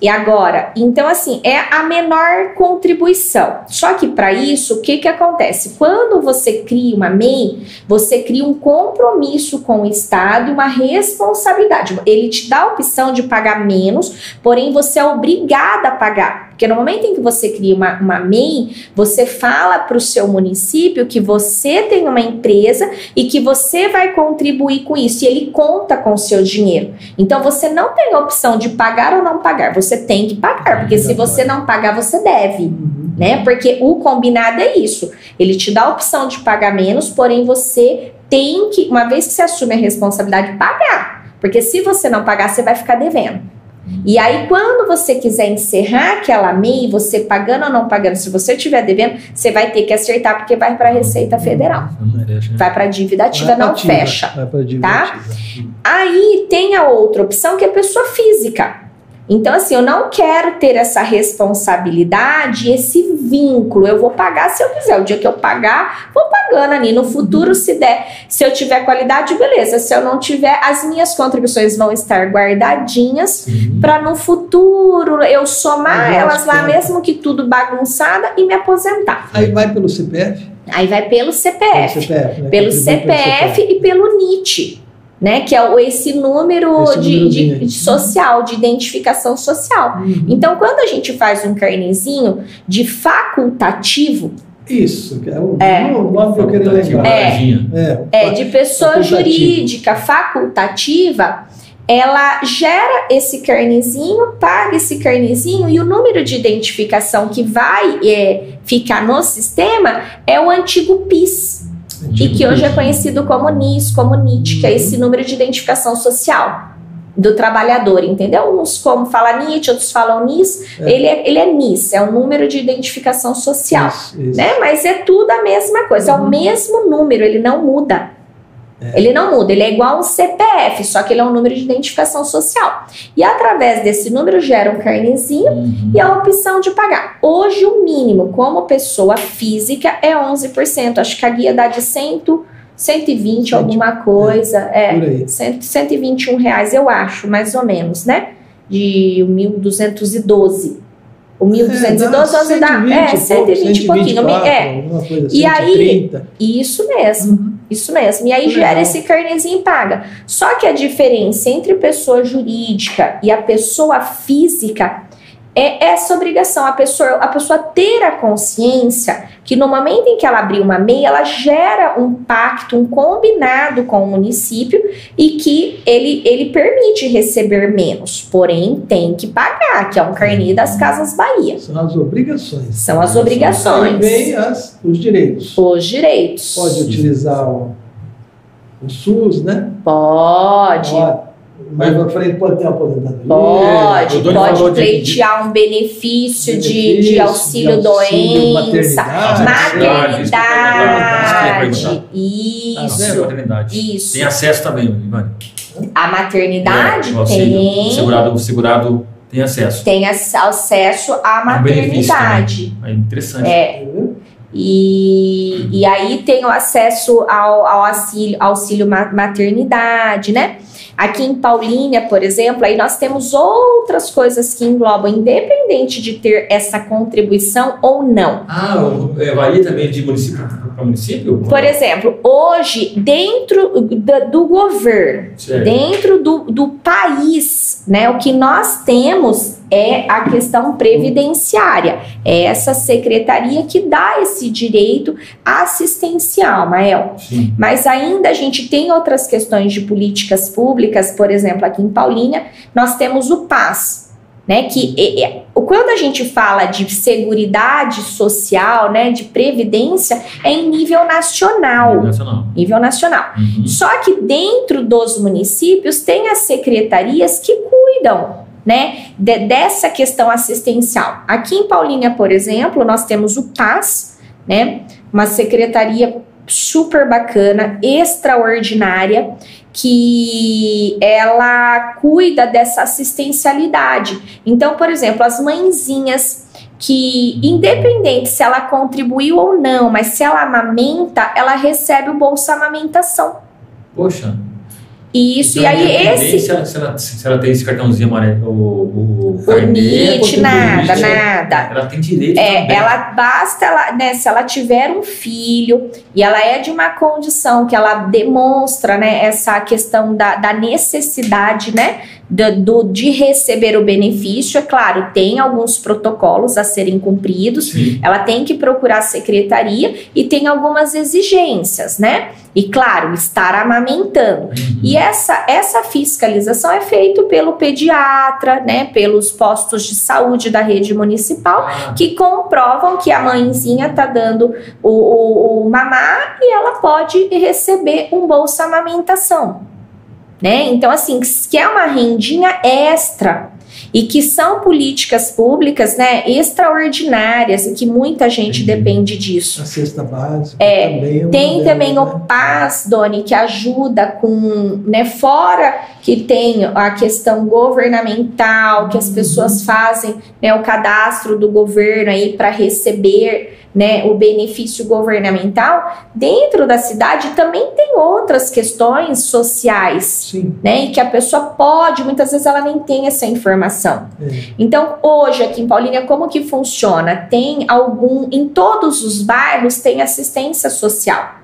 E agora, então assim, é a menor contribuição. Só que para isso, o que que acontece? Quando você cria uma MEI, você cria um compromisso com o Estado e uma responsabilidade. Ele te dá a opção de pagar menos, porém você é obrigada a pagar. Porque no momento em que você cria uma, uma MEI, você fala para o seu município que você tem uma empresa e que você vai contribuir com isso. E ele conta com o seu dinheiro. Então você não tem a opção de pagar ou não pagar. Você tem que pagar. Porque se você não pagar, você deve. Uhum. Né? Porque o combinado é isso. Ele te dá a opção de pagar menos, porém você tem que, uma vez que você assume a responsabilidade, pagar. Porque se você não pagar, você vai ficar devendo. E aí, quando você quiser encerrar aquela MEI, você pagando ou não pagando, se você estiver devendo, você vai ter que acertar, porque vai para a Receita Federal. Né? Vai para a dívida ativa, não fecha. Vai pra dívida tá? ativa. Aí tem a outra opção que é pessoa física. Então, assim, eu não quero ter essa responsabilidade, esse vínculo. Eu vou pagar se eu quiser. O dia que eu pagar, vou pagando ali. No futuro, se der, se eu tiver qualidade, beleza. Se eu não tiver, as minhas contribuições vão estar guardadinhas Uhum. para no futuro eu somar elas lá, conta. mesmo que tudo bagunçada, e me aposentar. Aí vai pelo CPF? Aí vai pelo CPF CPF, né? pelo Contribui CPF e pelo NIT, né? Que é o- esse número Esse de, númerozinho de- de social, de identificação social. Uhum. Então, quando a gente faz um carnezinho de facultativo, Isso, que é o É. o nome que eu queria lembrar. É. É, é de pessoa Facultativo. jurídica facultativa, ela gera esse carnezinho, paga esse carnezinho e o número de identificação que vai é, ficar no sistema é o antigo PIS. E que hoje é conhecido como NIS, como NIT, que é esse número de identificação social do trabalhador, entendeu? Uns como fala NIT, outros falam NIS, É. ele, é, ele é NIS, é o número de identificação social, Isso, isso. né? Mas é tudo a mesma coisa, é o Uhum. mesmo número, ele não muda. É. Ele não muda, ele é igual a um CPF, só que ele é um número de identificação social. E através desse número gera um carnezinho Uhum. e a opção de pagar. Hoje, o mínimo como pessoa física é 11%. Acho que a guia dá de 100, 120 alguma coisa. É, aí. 100, 121 reais, eu acho, mais ou menos, né? De 1.212. O 1.212 é, dá, dá é, 120 e pouquinho. É, coisa, E aí- 130. isso mesmo. Isso mesmo. E aí Legal. gera esse carnezinho e paga. Só que a diferença entre pessoa jurídica e a pessoa física é essa obrigação. A pessoa, a pessoa ter a consciência que no momento em que ela abrir uma MEI, ela gera um pacto, um combinado com o município e que ele, ele permite receber menos. Porém, tem que pagar, que é um carnê das Casas Bahia. São as obrigações. São as obrigações. vem as, os direitos. Os direitos. Pode utilizar o, o SUS, né? Pode. Pode. Mais pra frente pode ter aposentadoria. Pode, pode de- pleitear um benefício, de, de Benefício, auxílio de auxílio, doença, maternidade. maternidade, Tá isso, maternidade. isso. Tem acesso também, Ivani. A maternidade É, o auxílio. O tem, segurado, o segurado tem acesso. tem ac- acesso à É um benefício maternidade. É interessante. É, Entendeu? E, e aí tem o acesso ao, ao auxílio, auxílio ma- maternidade, né? Aqui em Paulínia, por exemplo, aí nós temos outras coisas que englobam, independente de ter essa contribuição ou não. Ah, é, varia também de município para município? Por exemplo, hoje, dentro da- do governo, Certo. dentro do, do país, né, o que nós temos é a questão previdenciária. É essa secretaria que dá esse direito assistencial, Mael. Sim. Mas ainda a gente tem outras questões de políticas públicas, por exemplo, aqui em Paulínia, nós temos o PAS, né? Que é- é- quando a gente fala de seguridade social, né, de previdência, é em nível nacional. Nacional. Nível nacional. Uhum. Só que dentro dos municípios tem as secretarias que cuidam. Né, de- dessa questão assistencial. Aqui em Paulínia, por exemplo, nós temos o PAS, né, uma secretaria super bacana, extraordinária, que ela cuida dessa assistencialidade. Então, por exemplo, as mãezinhas que, independente se ela contribuiu ou não, mas se ela amamenta, ela recebe o bolsa amamentação. Poxa. Isso, Então, e aí esse. Se ela, se, ela, se ela tem esse cartãozinho amarelo, o, o, O NIT, nada, contribuinte, nada. Ela tem direito É, também. ela basta, ela, né, se ela tiver um filho e ela é de uma condição que ela demonstra, né, essa questão da, da necessidade, né, do- de receber o benefício, é claro, tem alguns protocolos a serem cumpridos, Sim. ela tem que procurar a secretaria e tem algumas exigências, né? E claro, estar amamentando. Uhum. E essa, essa fiscalização é feita pelo pediatra, né, pelos postos de saúde da rede municipal, Ah, que comprovam que a mãezinha tá dando o, o, o mamar e ela pode receber um bolsa amamentação. Né? Então, assim, que é uma rendinha extra e que são políticas públicas né, extraordinárias e que muita gente depende disso. A cesta básica É, também. é Tem também né? o PAS, Doni, que ajuda com, né, fora que tem a questão governamental, que as pessoas fazem, né, o cadastro do governo aí para receber, né, o benefício governamental. Dentro da cidade também tem outras questões sociais, Sim. né, e que a pessoa pode, muitas vezes ela nem tem essa informação. É. Então, hoje aqui em Paulínia, como que funciona? Tem algum, em todos os bairros tem assistência social.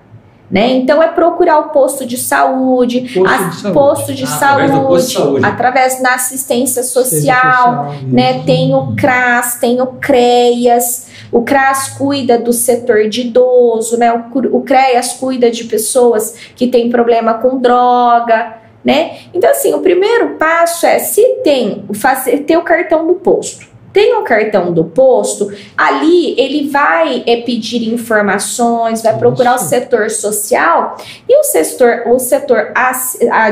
Né? Então é procurar o posto de saúde, Posto a- de saúde. posto de Ah, saúde, através posto de saúde. através da assistência Assistência social, né? Tem o CRAS, tem o CREAS. O CRAS cuida do setor de idoso, né? O, CREAS cuida de pessoas que têm problema com droga, né? Então, assim, o primeiro passo é se tem fazer ter o cartão do posto. Tem o cartão do posto, ali ele vai é, pedir informações, vai procurar o Isso. setor social e o setor, o setor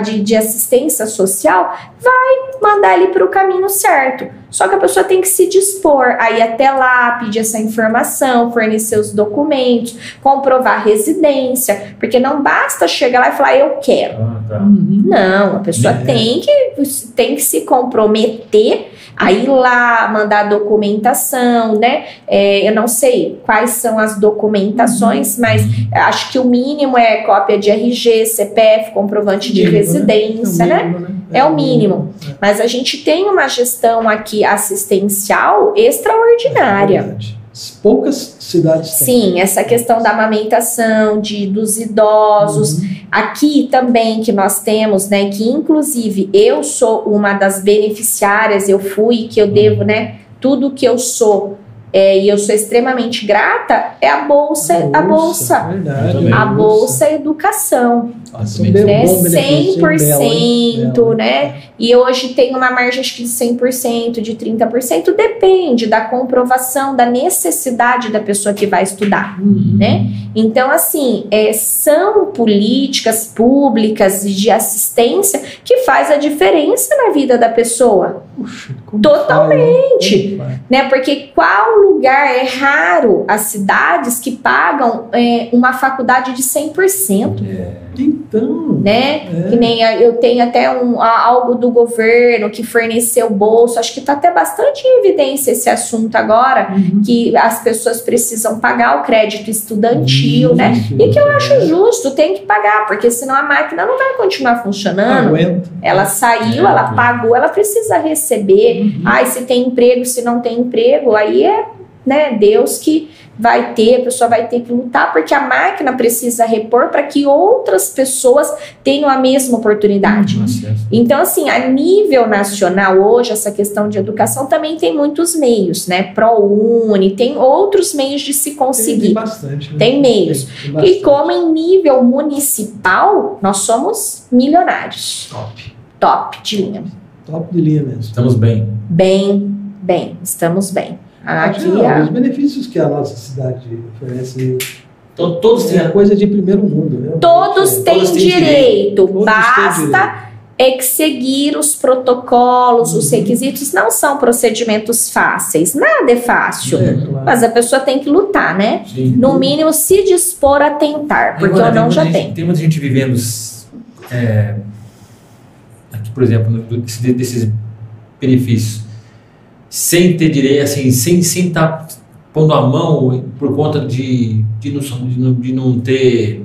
de, de assistência social mandar ele para o caminho certo. Só que a pessoa tem que se dispor a ir até lá, pedir essa informação, fornecer os documentos, comprovar a residência, porque não basta chegar lá e falar eu quero. Ah, tá. Não, a pessoa É. tem, que, tem que se comprometer a ir lá, mandar documentação, né? É, eu não sei quais são as documentações, mas acho que o mínimo é cópia de RG, CPF, comprovante de Mínimo, né? residência, É o né? mínimo, né? É o mínimo. É. Mas a gente tem uma gestão aqui assistencial extraordinária. Verdade. Poucas cidades têm. Sim, essa questão da amamentação, de, dos idosos. Uhum. Aqui também que nós temos, né, que inclusive eu sou uma das beneficiárias, eu fui, que eu devo, né, tudo que eu sou é, e eu sou extremamente grata, é a bolsa, a bolsa, Verdade. também. a bolsa educação. Nossa, né? bom benefício, hein? Bela, hein? 100%, Bela. né? E hoje tem uma margem acho que de 100%, de 30%, depende da comprovação da necessidade da pessoa que vai estudar, Uhum. né? Então, assim, é, são políticas públicas de assistência que faz a diferença na vida da pessoa, Puxa, Totalmente. faz? né? Porque qual lugar é raro as cidades que pagam é, uma faculdade de 100%? Então, né? É. Que nem eu tenho até um, algo do governo que forneceu bolso. Acho que está até bastante em evidência esse assunto agora, uhum. que as pessoas precisam pagar o crédito estudantil, né? Isso, E que eu acho justo, tem que pagar, porque senão a máquina não vai continuar funcionando. Aguenta. Ela saiu, ela é. pagou, ela precisa receber. Uhum. Ai, se tem emprego, se não tem emprego, aí é né, Deus que vai ter, a pessoa vai ter que lutar, porque a máquina precisa repor para que outras pessoas tenham a mesma oportunidade. Acesso. Então, assim, a nível nacional, hoje, essa questão de educação também tem muitos meios, né? ProUni, tem outros meios de se Tem, tem conseguir. bastante. né? Tem meios. Tem, tem E como em nível municipal, nós somos milionários. Top. Top de linha. Top de linha mesmo. Estamos bem. Bem, bem, estamos bem. Aqui Não, a- Os benefícios que a nossa cidade oferece Então, todos têm é coisa de primeiro mundo. Né? Todos É. têm Todos têm direito, Todos têm basta é que seguir os protocolos, os Uhum. requisitos não são procedimentos fáceis. Nada é fácil. É, claro. Mas a pessoa tem que lutar, né? Sim. No mínimo, se dispor a tentar, porque Agora, ou não tem já muita tem. gente- Tem muita gente vivendo, é, aqui, por exemplo, desses benefícios, sem ter direito, assim, sem sem estar pondo a mão por conta de, de, não, de, não, de não ter,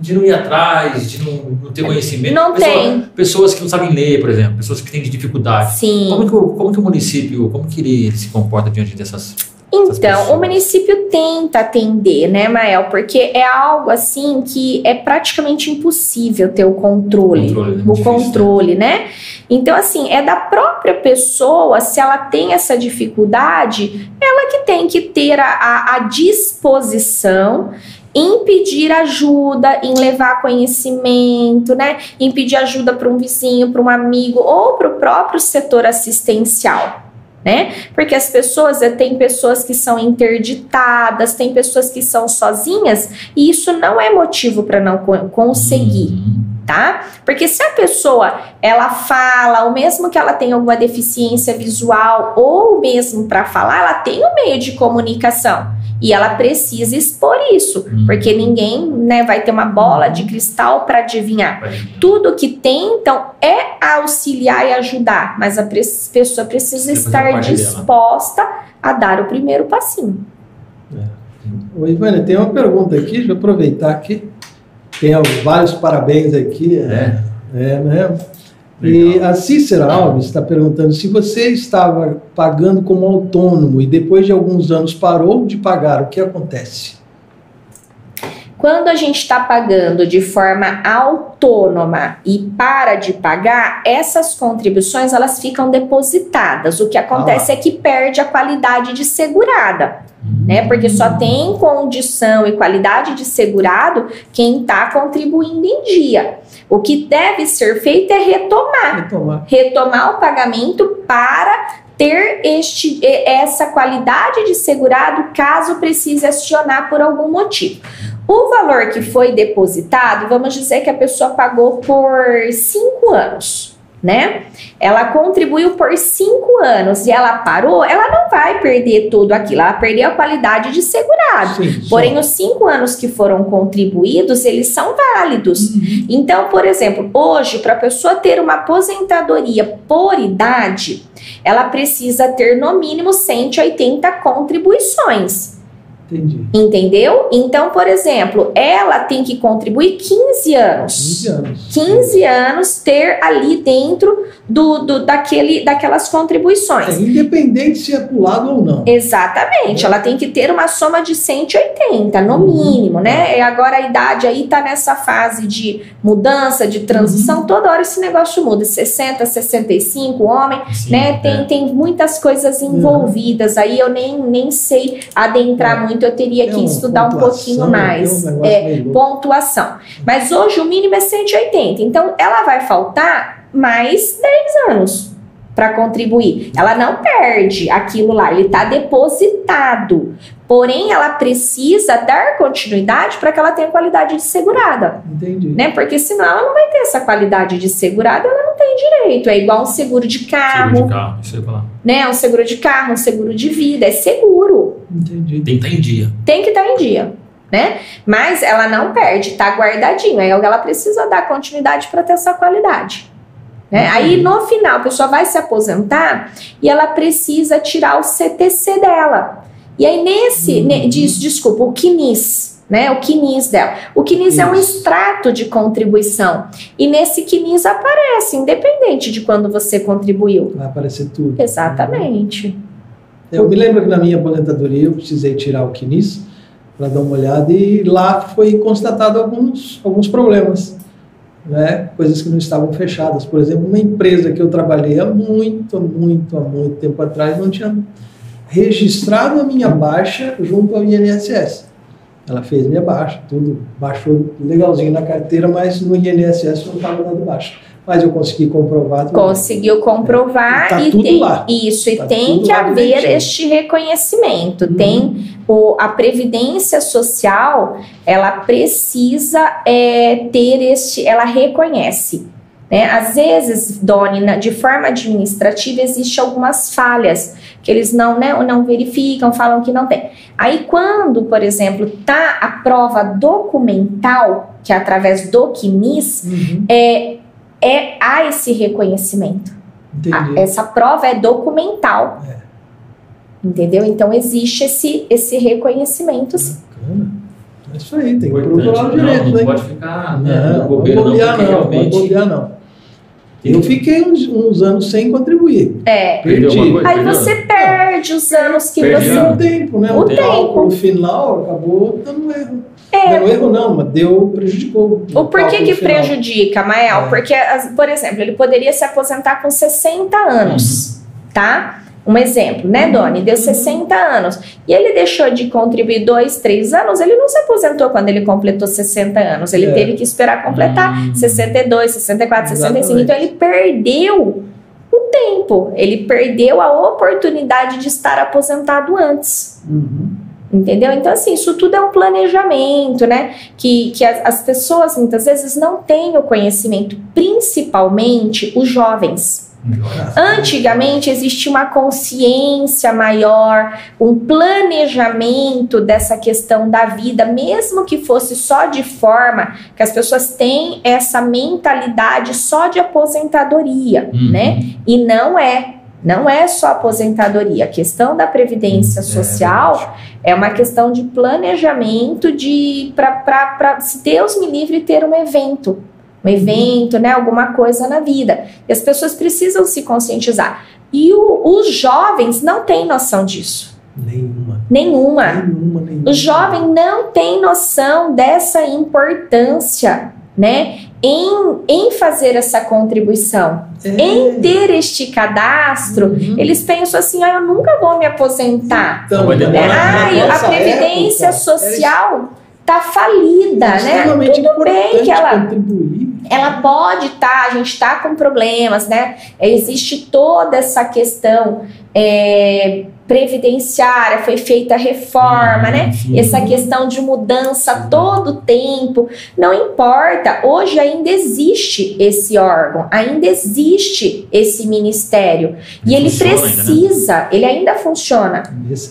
de não ir atrás, de não, não ter conhecimento. Não Pessoa- tem. Pessoas que não sabem ler, por exemplo, pessoas que têm dificuldade. Sim. Como que, o, como que o município, como que ele se comporta diante dessas... Então, o município tenta atender, né, Mael? Porque é algo assim que é praticamente impossível ter o controle. Controle, né? O Muito difícil, controle, né? Então, assim, é da própria pessoa, se ela tem essa dificuldade, ela que tem que ter a, a, a disposição em pedir ajuda, em levar conhecimento, né? Em pedir ajuda para um vizinho, para um amigo ou para o próprio setor assistencial. Né? Porque as pessoas, eh, tem pessoas que são interditadas, tem pessoas que são sozinhas, e isso não é motivo para não co- conseguir Uhum. tá? Porque se a pessoa ela fala, ou mesmo que ela tenha alguma deficiência visual, ou mesmo para falar, ela tem um meio de comunicação e ela precisa expor isso, Uhum. porque ninguém, né, vai ter uma bola de cristal para adivinhar. Tudo que tentam é auxiliar e ajudar, mas a pre- pessoa precisa fazer estar a parte dela. disposta a dar o primeiro passinho. Ô, Ivânia, tem uma pergunta aqui, deixa eu aproveitar aqui. Tem vários parabéns aqui. É, É, né? E legal. a Cícera Alves está perguntando se você estava pagando como autônomo e depois de alguns anos parou de pagar, o que acontece? Quando a gente está pagando de forma autônoma e para de pagar, essas contribuições elas ficam depositadas. O que acontece é que perde a qualidade de segurada, né? Porque só tem condição e qualidade de segurado quem está contribuindo em dia. O que deve ser feito é retomar Retomar. retomar o pagamento para ter este, essa qualidade de segurado caso precise acionar por algum motivo. O valor que foi depositado, vamos dizer que a pessoa pagou por cinco anos, né? Ela contribuiu por cinco anos e ela parou, ela não vai perder tudo aquilo, ela perdeu a qualidade de segurado. Sim. Porém, os cinco anos que foram contribuídos, eles são válidos. Uhum. Então, por exemplo, hoje, para a pessoa ter uma aposentadoria por idade, ela precisa ter no mínimo 180 contribuições. Entendi. Entendeu? Então, por exemplo, ela tem que contribuir 15 anos. 15 anos. 15 anos ter ali dentro do, do daquele, daquelas contribuições. É, independente se é pro lado ou não. Exatamente, ela tem que ter uma soma de 180, no Uhum. mínimo, né? E agora a idade aí tá nessa fase de mudança, de transição, Uhum. toda hora esse negócio muda, 60, 65, homem, Sim, né? é. Tem, tem muitas coisas envolvidas aí, eu nem, nem sei adentrar É. muito, eu teria que uma estudar um pouquinho mais. tem um É, pontuação. Mas hoje o mínimo é 180, então ela vai faltar mais 10 anos para contribuir. Ela não perde aquilo lá, ele está depositado. Porém, ela precisa dar continuidade para que ela tenha qualidade de segurada, Entendi. né? Porque senão ela não vai ter essa qualidade de segurada, ela não tem direito. É igual um seguro de carro, Seguro de carro, isso falar. né? Um seguro de carro, um seguro de vida, é seguro Entendi. Tem que estar em dia. tem que estar em dia, né? Mas ela não perde, tá guardadinho. Aí ela precisa dar continuidade para ter essa qualidade. Né? Aí no final a pessoa vai se aposentar e ela precisa tirar o CTC dela. E aí nesse, Uhum. ne- diz, desculpa, o QNIS, né? O QNIS dela. O QNIS é um Isso. extrato de contribuição. E nesse QNIS aparece, independente de quando você contribuiu. Vai aparecer tudo. Exatamente. Eu me lembro que na minha aposentadoria eu precisei tirar o quinis para dar uma olhada e lá foi constatado alguns, alguns problemas, né? coisas que não estavam fechadas. Por exemplo, uma empresa que eu trabalhei há muito, muito, há muito tempo atrás não tinha registrado a minha baixa junto ao INSS. Ela fez minha baixa, tudo baixou legalzinho na carteira, mas no INSS não estava dando baixa. Mas eu consegui comprovar. Conseguiu comprovar É, tá e tudo tem lá. isso e Tá tem que haver direitinho. este reconhecimento. Uhum. Tem o, a previdência social, ela precisa é, ter este, ela reconhece. Né? Às vezes, Doni, de forma administrativa, existe algumas falhas que eles não, né, não verificam, falam que não tem. Aí, quando, por exemplo, tá a prova documental, que é através do CNIS, uhum. é, é, há esse reconhecimento. A, essa prova é documental. É. Entendeu? Então existe esse, esse reconhecimento. Bacana. É isso aí, tem que procurar o direito, não, não né? pode ficar né, não, bobeira, não, bobear, não, realmente... não, bobear, não. Eu fiquei uns, uns, anos sem contribuir. É. Perdi. Aí você perde os anos que Perdi você. O tempo, né? O, o tempo. No final acabou dando erro. É. Deu erro não, mas deu, prejudicou. O porquê que final. prejudica, Mael? É. Porque, por exemplo, ele poderia se aposentar com 60 anos, uhum. tá? Um exemplo, né, Doni? Deu 60 anos. E ele deixou de contribuir dois, três anos, ele não se aposentou quando ele completou 60 anos. Ele é. teve que esperar completar hum. 62, 64, Exatamente. 65. Então ele perdeu o tempo. Ele perdeu a oportunidade de estar aposentado antes. Uhum. Entendeu? Então, assim, isso tudo é um planejamento, né? Que, que as, as pessoas muitas vezes não têm o conhecimento, principalmente os jovens. Antigamente existia uma consciência maior, um planejamento dessa questão da vida, mesmo que fosse só de forma que as pessoas têm essa mentalidade só de aposentadoria, uhum. né? E não é. Não é só aposentadoria. A questão da previdência é social é, é uma questão de planejamento de para se Deus me livre ter um evento um evento, né, alguma coisa na vida. E as pessoas precisam se conscientizar. E o, os jovens não têm noção disso. Nenhuma. Nenhuma. Nenhuma, nenhuma. O jovem não tem noção dessa importância, né? Em, em fazer essa contribuição, é. em ter este cadastro, uhum. eles pensam assim: ah, eu nunca vou me aposentar. Então, é, ah, a previdência época, social tá falida, é né? Tudo bem que ela contribuir. ela pode estar, tá, a gente está com problemas, né? Existe toda essa questão é, previdenciária, foi feita reforma, né? Sim. Essa questão de mudança todo o tempo, não importa. Hoje ainda existe esse órgão, ainda existe esse ministério e ele precisa, ainda, né? ele ainda funciona,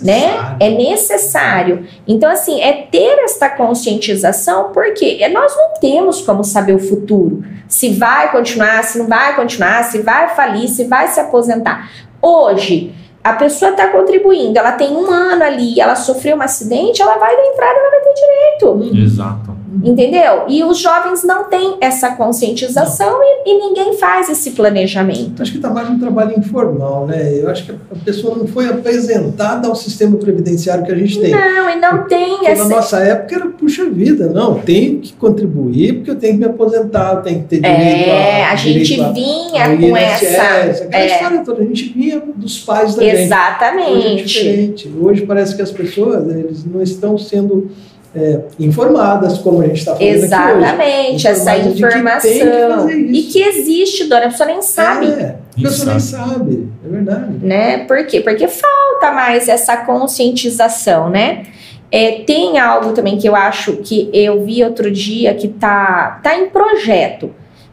né? É necessário. Então assim, é ter esta conscientização porque nós não temos como saber o futuro, se vai continuar, se não vai continuar, se vai falir, se vai se aposentar. Hoje a pessoa está contribuindo, ela tem um ano ali, ela sofreu um acidente, ela vai dar entrada, ela vai ter direito. Exato. Entendeu? E os jovens não têm essa conscientização e, e, ninguém faz esse planejamento. Acho que está mais um trabalho informal, né? Eu acho que a pessoa não foi apresentada ao sistema previdenciário que a gente tem. Não, e não porque, tem essa. Na nossa época era, puxa vida, não, tenho que contribuir porque eu tenho que me aposentar, eu tenho que ter direito é, a. a gente a, vinha a, com essa. Aquela é. história toda, a gente vinha dos pais da Exatamente. gente. Exatamente. Hoje é diferente. Hoje parece que as pessoas eles não estão sendo é, informadas, como a gente está falando Exatamente, essa informação. Que e que existe, dona, a pessoa nem sabe. É, a pessoa nem sabe, é verdade. Né? Por quê? Porque falta mais essa conscientização, né? É, tem algo também que eu acho que eu vi outro dia que tá, tá em projeto,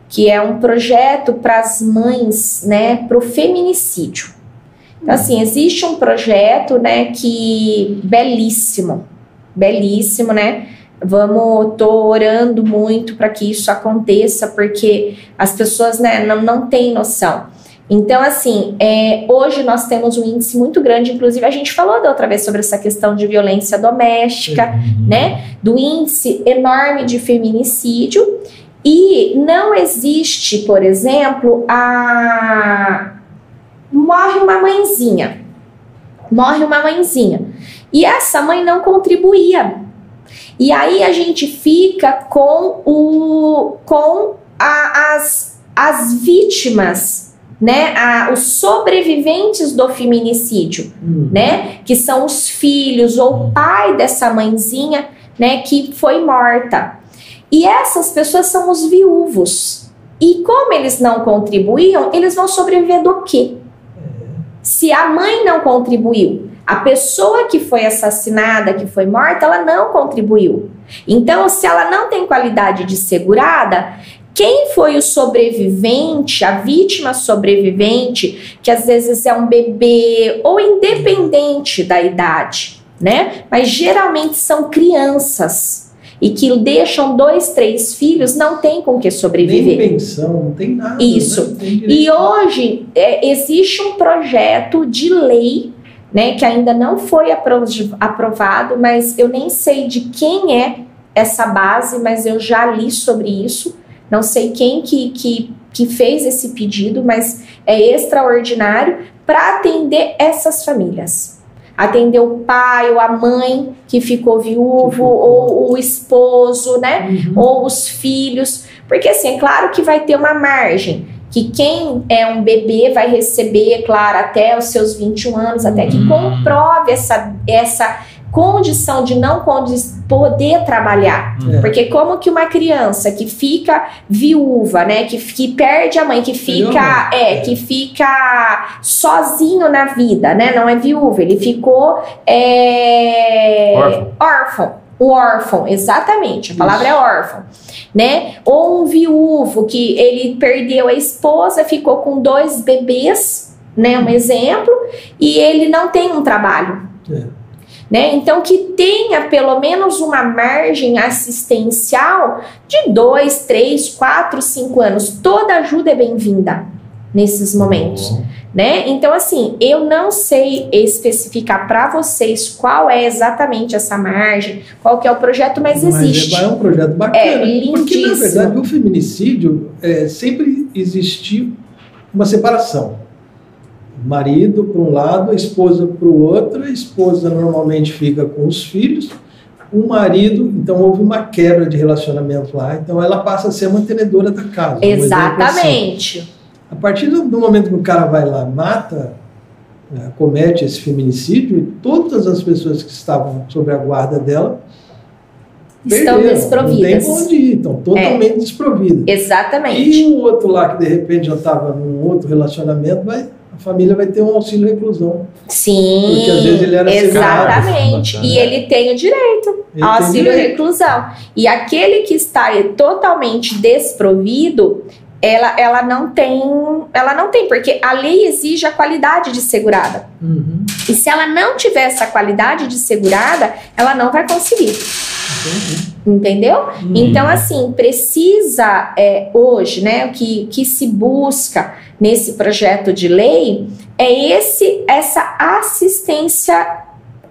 que é um projeto para as mães, né, para o feminicídio. Então, assim, existe um projeto, né, que belíssimo, belíssimo, né? Vamos, tô orando muito para que isso aconteça, porque as pessoas, né, não, não têm noção. Então, assim, é, hoje nós temos um índice muito grande, inclusive a gente falou da outra vez sobre essa questão de violência doméstica, uhum. né? Do índice enorme de feminicídio. E não existe, por exemplo, a. Morre uma mãezinha. Morre uma mãezinha. E essa mãe não contribuía. E aí a gente fica com o com a, as, as vítimas, né, a, os sobreviventes do feminicídio, uhum. né, que são os filhos ou o pai dessa mãezinha, né, que foi morta. E essas pessoas são os viúvos. E como eles não contribuíam, eles vão sobreviver do quê? É. Se a mãe não contribuiu, a pessoa que foi assassinada, que foi morta, ela não contribuiu. Então, se ela não tem qualidade de segurada, quem foi o sobrevivente, a vítima sobrevivente, que às vezes é um bebê ou independente da idade, né? Mas geralmente são crianças e que deixam dois, três filhos, não tem com que sobreviver. Nem pensão, não tem nada. Isso. Né? E hoje é, existe um projeto de lei, né, que ainda não foi apro aprovado, mas eu nem sei de quem é essa base, mas eu já li sobre isso. Não sei quem que, que, que fez esse pedido, mas é extraordinário para atender essas famílias atender o pai ou a mãe que ficou viúvo, que ficou. ou o esposo, né? Uhum. Ou os filhos. Porque, assim, é claro que vai ter uma margem. Que quem é um bebê vai receber, claro, até os seus 21 anos, até que uhum. comprove essa, essa condição de não poder trabalhar. É. Porque como que uma criança que fica viúva, né, que, que perde a mãe, que fica, é, que fica sozinho na vida, né, não é viúva, ele ficou é, órfão. órfão. O órfão, exatamente, a palavra Isso. é órfão, né? Ou um viúvo que ele perdeu a esposa, ficou com dois bebês, né? Um exemplo, e ele não tem um trabalho. É. Né? Então, que tenha pelo menos uma margem assistencial de dois, três, quatro, cinco anos. Toda ajuda é bem-vinda nesses momentos. Uhum. Né? Então, assim, eu não sei especificar para vocês qual é exatamente essa margem, qual que é o projeto, mas, mas existe. É um projeto bacana. É, porque, na verdade, o feminicídio é, sempre existiu uma separação marido para um lado, a esposa para o outro, a esposa normalmente fica com os filhos, o marido, então houve uma quebra de relacionamento lá, então ela passa a ser a mantenedora da casa. Exatamente. A partir do, momento que o cara vai lá, mata, né, comete esse feminicídio, todas as pessoas que estavam sob a guarda dela estão perderam, desprovidas. Não tem onde ir, estão totalmente é. desprovidas. Exatamente. E o outro lá que de repente já estava num outro relacionamento vai família vai ter um auxílio reclusão. Sim. Porque às vezes ele era Exatamente. e ele tem o direito ele ao auxílio direito. reclusão. E aquele que está totalmente desprovido, ela, ela não tem, ela não tem, porque a lei exige a qualidade de segurada. Uhum. E se ela não tiver essa qualidade de segurada, ela não vai conseguir. Uhum. Entendeu? Uhum. Então, assim, precisa é, hoje, né, o que, que se busca nesse projeto de lei é esse essa assistência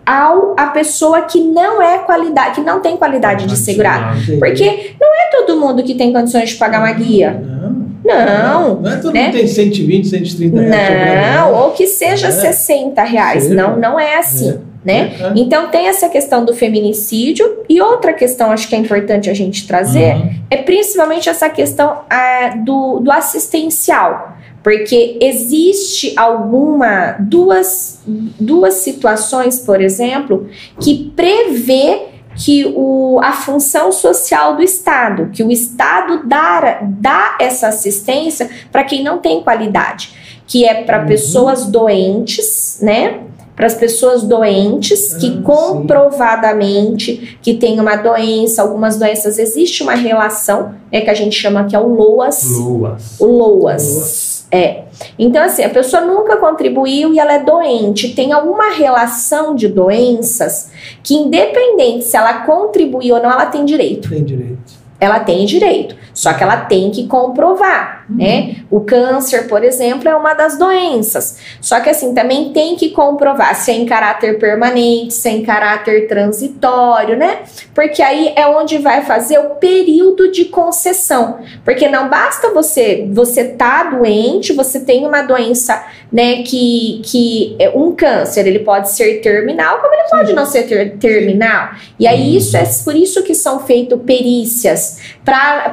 ao a pessoa que não é qualidade, que não tem qualidade de segurado. Porque não é todo mundo que tem condições de pagar uma guia. Não. Não. Não é todo né? mundo tem 120, 130 reais. Não, ou que seja é. 60 reais. Seja. Não, não é assim. É. Né? É. Então tem essa questão do feminicídio e outra questão acho que é importante a gente trazer uhum. é principalmente essa questão ah, do, do assistencial porque existe alguma duas, duas situações, por exemplo, que prevê que o, a função social do Estado, que o Estado dá, dá essa assistência para quem não tem qualidade, que é para uhum. pessoas doentes, né? Para as pessoas doentes que ah, comprovadamente sim. que tem uma doença, algumas doenças existe uma relação, né, que a gente chama que é o LOAS. LOAS. O LOAS. LOAS é. Então, assim, a pessoa nunca contribuiu e ela é doente. Tem alguma relação de doenças que, independente se ela contribuiu ou não, ela tem direito. Tem direito. Ela tem direito. Só que ela tem que comprovar, uhum. né? O câncer, por exemplo, é uma das doenças. Só que assim, também tem que comprovar se é em caráter permanente, se é em caráter transitório, né? Porque aí é onde vai fazer o período de concessão. Porque não basta você você tá doente, você tem uma doença, né, que que é um câncer, ele pode ser terminal, como ele pode não ser ter, terminal. E aí isso é por isso que são feitas perícias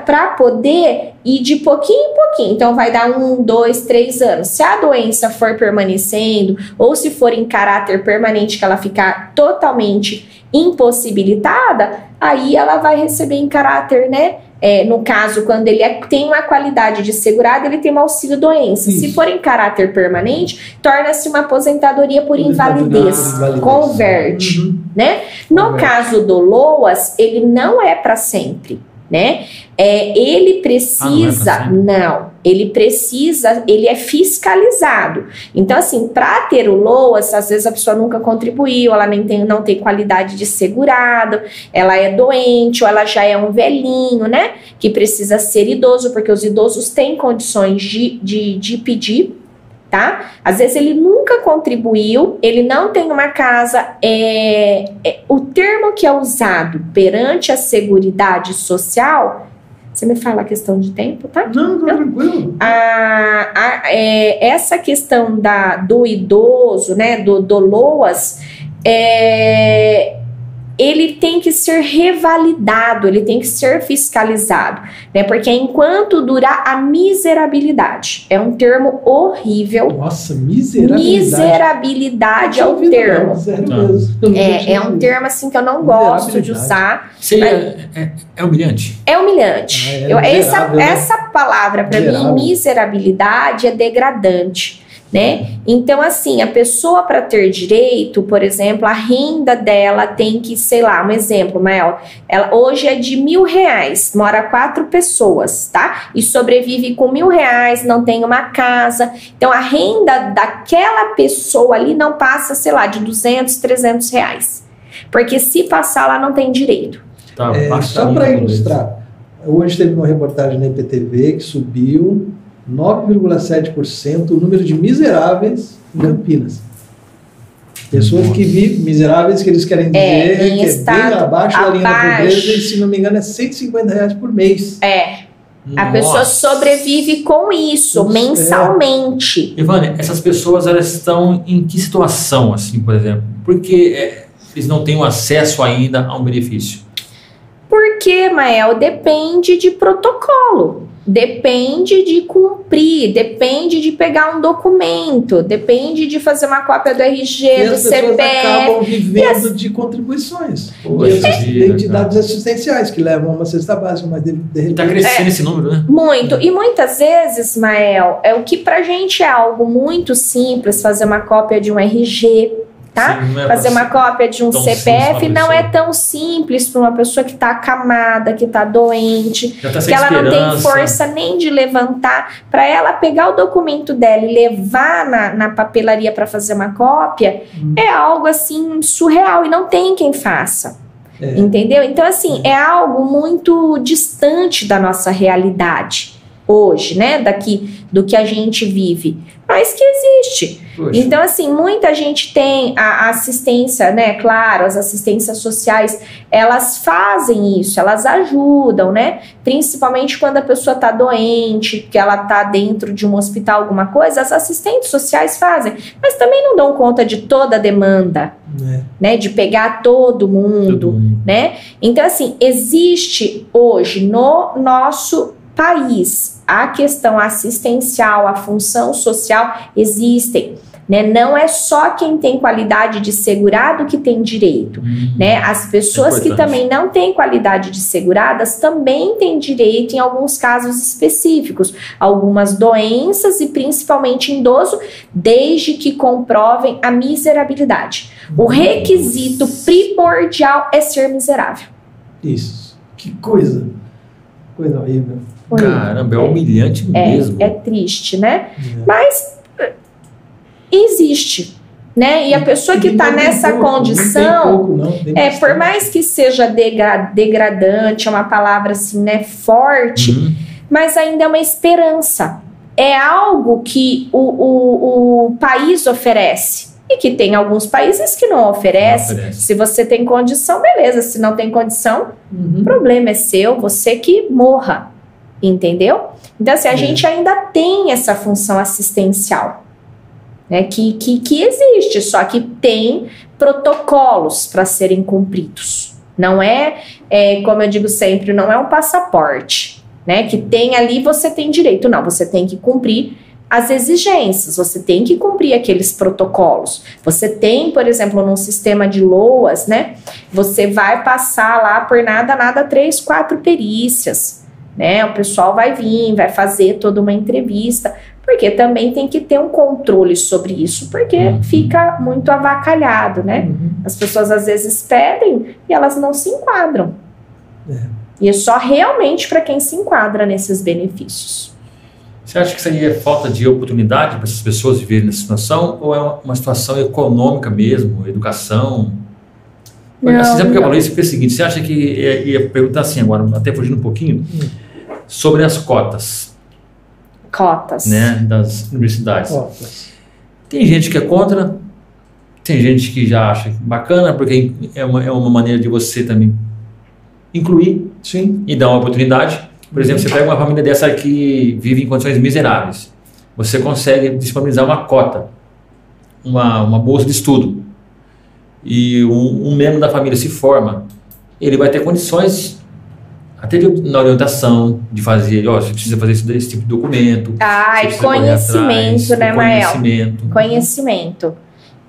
para poder ir de pouquinho em pouquinho. Então, vai dar um, dois, três anos. Se a doença for permanecendo, ou se for em caráter permanente, que ela ficar totalmente impossibilitada, aí ela vai receber em caráter, né? É, no caso, quando ele é, tem uma qualidade de segurado, ele tem um auxílio doença. Isso. Se for em caráter permanente, torna-se uma aposentadoria por invalidez. invalidez. Converte, uhum. né? No Converte. caso do LOAS, ele não é para sempre né? É, ele precisa, Ah, não é não, ele precisa, ele é fiscalizado. Então, assim, para ter o LOAS, às vezes a pessoa nunca contribuiu, ela nem tem, não tem qualidade de segurado, ela é doente, ou ela já é um velhinho, né? Que precisa ser idoso, porque os idosos têm condições de, de, de pedir tá? Às vezes ele nunca contribuiu, ele não tem uma casa. É, é, o termo que é usado perante a Seguridade Social, você me fala a questão de tempo, tá? Não, tá tranquilo. A, a- é, essa questão da, do idoso, né, do, do LOAS, é, ele tem que ser revalidado, ele tem que ser fiscalizado, né? Porque enquanto durar a miserabilidade, é um termo horrível. Nossa, miserabilidade. Miserabilidade é o tinha ouvido, termo. não, É, é um termo assim que eu não gosto de usar. Seria, é, é humilhante. É humilhante. Ah, é Eu- essa, né? essa palavra, para mim, miserabilidade, é degradante. Né? Então, assim, a pessoa para ter direito, por exemplo, a renda dela tem que, sei lá, um exemplo, Mael, ela hoje é de mil reais, mora quatro pessoas, tá? E sobrevive com mil reais, não tem uma casa. Então, a renda daquela pessoa ali não passa, sei lá, de 200, 300 reais. Porque se passar, ela não tem direito. Tá, É, só para ilustrar, hoje teve uma reportagem na IPTV que subiu 9,7% o número de miseráveis em Campinas. Pessoas que vivem miseráveis, que eles querem dizer É, que é bem abaixo da linha da pobreza e, se não me engano, é 150 reais por mês. É, a Nossa. pessoa sobrevive com isso Nossa, é. mensalmente. Ivane, essas pessoas elas estão em que situação, assim, por exemplo? Porque é, eles não têm o acesso ainda a um benefício. Porque, Mael, depende de protocolo. Depende de cumprir, depende de pegar um documento, depende de fazer uma cópia do RG, e do as pessoas CPF. acabam vivendo de contribuições. E vida, de entidades assistenciais que levam uma cesta básica, mas de, de está repente crescendo esse número, né? Muito. E muitas vezes, Mael, é o que pra gente é algo muito simples, fazer uma cópia de um RG, tá? Sim, é Fazer uma cópia de um CPF não pessoa. é tão simples para uma pessoa que está acamada, que está doente, tá que ela não tem esperança. força nem de levantar, para ela pegar o documento dela e levar na, na papelaria para fazer uma cópia, Hum. é algo assim surreal e não tem quem faça. É. Entendeu? Então, assim, é algo muito distante da nossa realidade hoje, né? Daqui do que a gente vive, mas que existe. Poxa. Então, assim, muita gente tem a assistência, né? Claro, as assistências sociais, elas fazem isso, elas ajudam, né? Principalmente quando a pessoa tá doente, que ela tá dentro de um hospital, alguma coisa, as assistentes sociais fazem, mas também não dão conta de toda a demanda, É. né? De pegar todo mundo Todo mundo. né? Então, assim, existe hoje no nosso país a questão assistencial, a função social existem. Né? Não é só quem tem qualidade de segurado que tem direito. Hum. Né? As pessoas que importante. também não têm qualidade de seguradas também têm direito em alguns casos específicos, algumas doenças e principalmente em idoso, desde que comprovem a miserabilidade. O requisito primordial é ser miserável. Isso. Que coisa. Coisa horrível. Caramba, é humilhante mesmo. É triste, né? É. Mas existe, né? E a pessoa que está nessa pouco, condição, pouco, não. É por mais que seja degra- degradante, é uma palavra assim, né, forte, Uhum. mas ainda é uma esperança. É algo que o, o, o país oferece. E que tem alguns países que não oferecem. Não oferece. Se você tem condição, beleza. Se não tem condição, Uhum. o problema é seu, você que morra. Entendeu? Então, assim, a É. gente ainda tem essa função assistencial. Né, que, que, que existe, só que tem protocolos para serem cumpridos. Não é, é, como eu digo sempre, não é um passaporte, né? Que tem ali você tem direito. Não, você tem que cumprir as exigências, você tem que cumprir aqueles protocolos. Você tem, por exemplo, num sistema de LOAS, né? Você vai passar lá por nada, nada, três, quatro perícias, né? O pessoal vai vir, vai fazer toda uma entrevista, porque também tem que ter um controle sobre isso, porque Uhum. fica muito avacalhado, né? Uhum. As pessoas às vezes pedem e elas não se enquadram. E é só realmente para quem se enquadra nesses benefícios. Você acha que isso aí é falta de oportunidade para essas pessoas viverem nessa situação ou é uma situação econômica mesmo, educação? Não, assim, sabe que eu falei isso? Porque é o seguinte, você acha que ia, ia perguntar assim agora, até fugindo um pouquinho, hum. sobre as cotas. Cotas. Né, das universidades. Cotas. Tem gente que é contra, tem gente que já acha bacana, porque é uma, é uma maneira de você também incluir Sim. e dar uma oportunidade. Por exemplo, você pega uma família dessa que vive em condições miseráveis. Você consegue disponibilizar uma cota, uma, uma bolsa de estudo. E um, um membro da família se forma, ele vai ter condições até de, na orientação, de fazer, ó, você precisa fazer esse, esse tipo de documento. Ah, e conhecimento, atrás, né, Mael? Conhecimento. Conhecimento.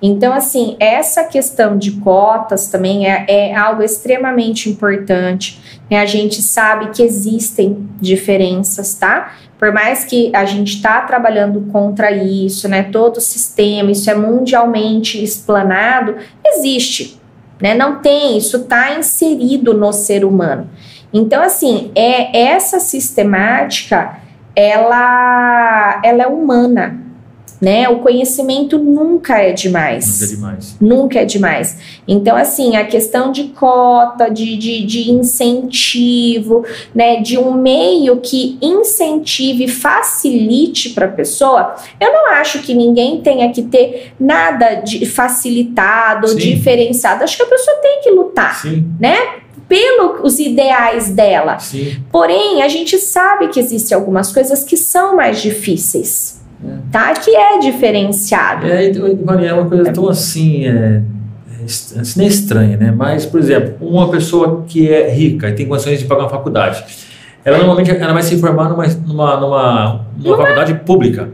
Então, assim, essa questão de cotas também é, é algo extremamente importante. Né? A gente sabe que existem diferenças, tá? Por mais que a gente está trabalhando contra isso, né? Todo o sistema, isso é mundialmente explanado, existe, né? Não tem, isso está inserido no ser humano. Então, assim, é essa sistemática, ela, ela é humana, né? O conhecimento nunca é demais. Nunca é demais. Nunca é demais. Então, assim, a questão de cota, de, de, de incentivo, né? De um meio que incentive facilite para a pessoa, eu não acho que ninguém tenha que ter nada de facilitado, Sim. diferenciado. Acho que a pessoa tem que lutar, Sim. né? pelos ideais dela. Sim. Porém, a gente sabe que existem algumas coisas que são mais difíceis tá? Que é diferenciado. É, então, é uma coisa tão assim, é, é assim, nem estranha, né? Mas, por exemplo, uma pessoa que é rica e tem condições de pagar uma faculdade, ela normalmente ela vai se formar numa, numa, numa, numa faculdade pública.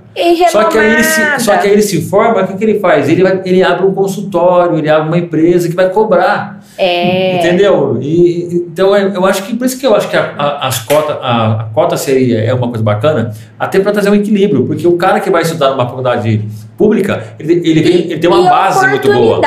Só que, aí ele se, só que aí ele se forma, o que, que ele faz? Ele, vai, ele abre um consultório, ele abre uma empresa que vai cobrar. É. Entendeu? E, então eu acho que por isso que eu acho que a, a, as cota, a, a, cota seria é uma coisa bacana, até para trazer um equilíbrio, porque o cara que vai estudar numa faculdade pública, ele, ele, e, ele tem uma base muito boa.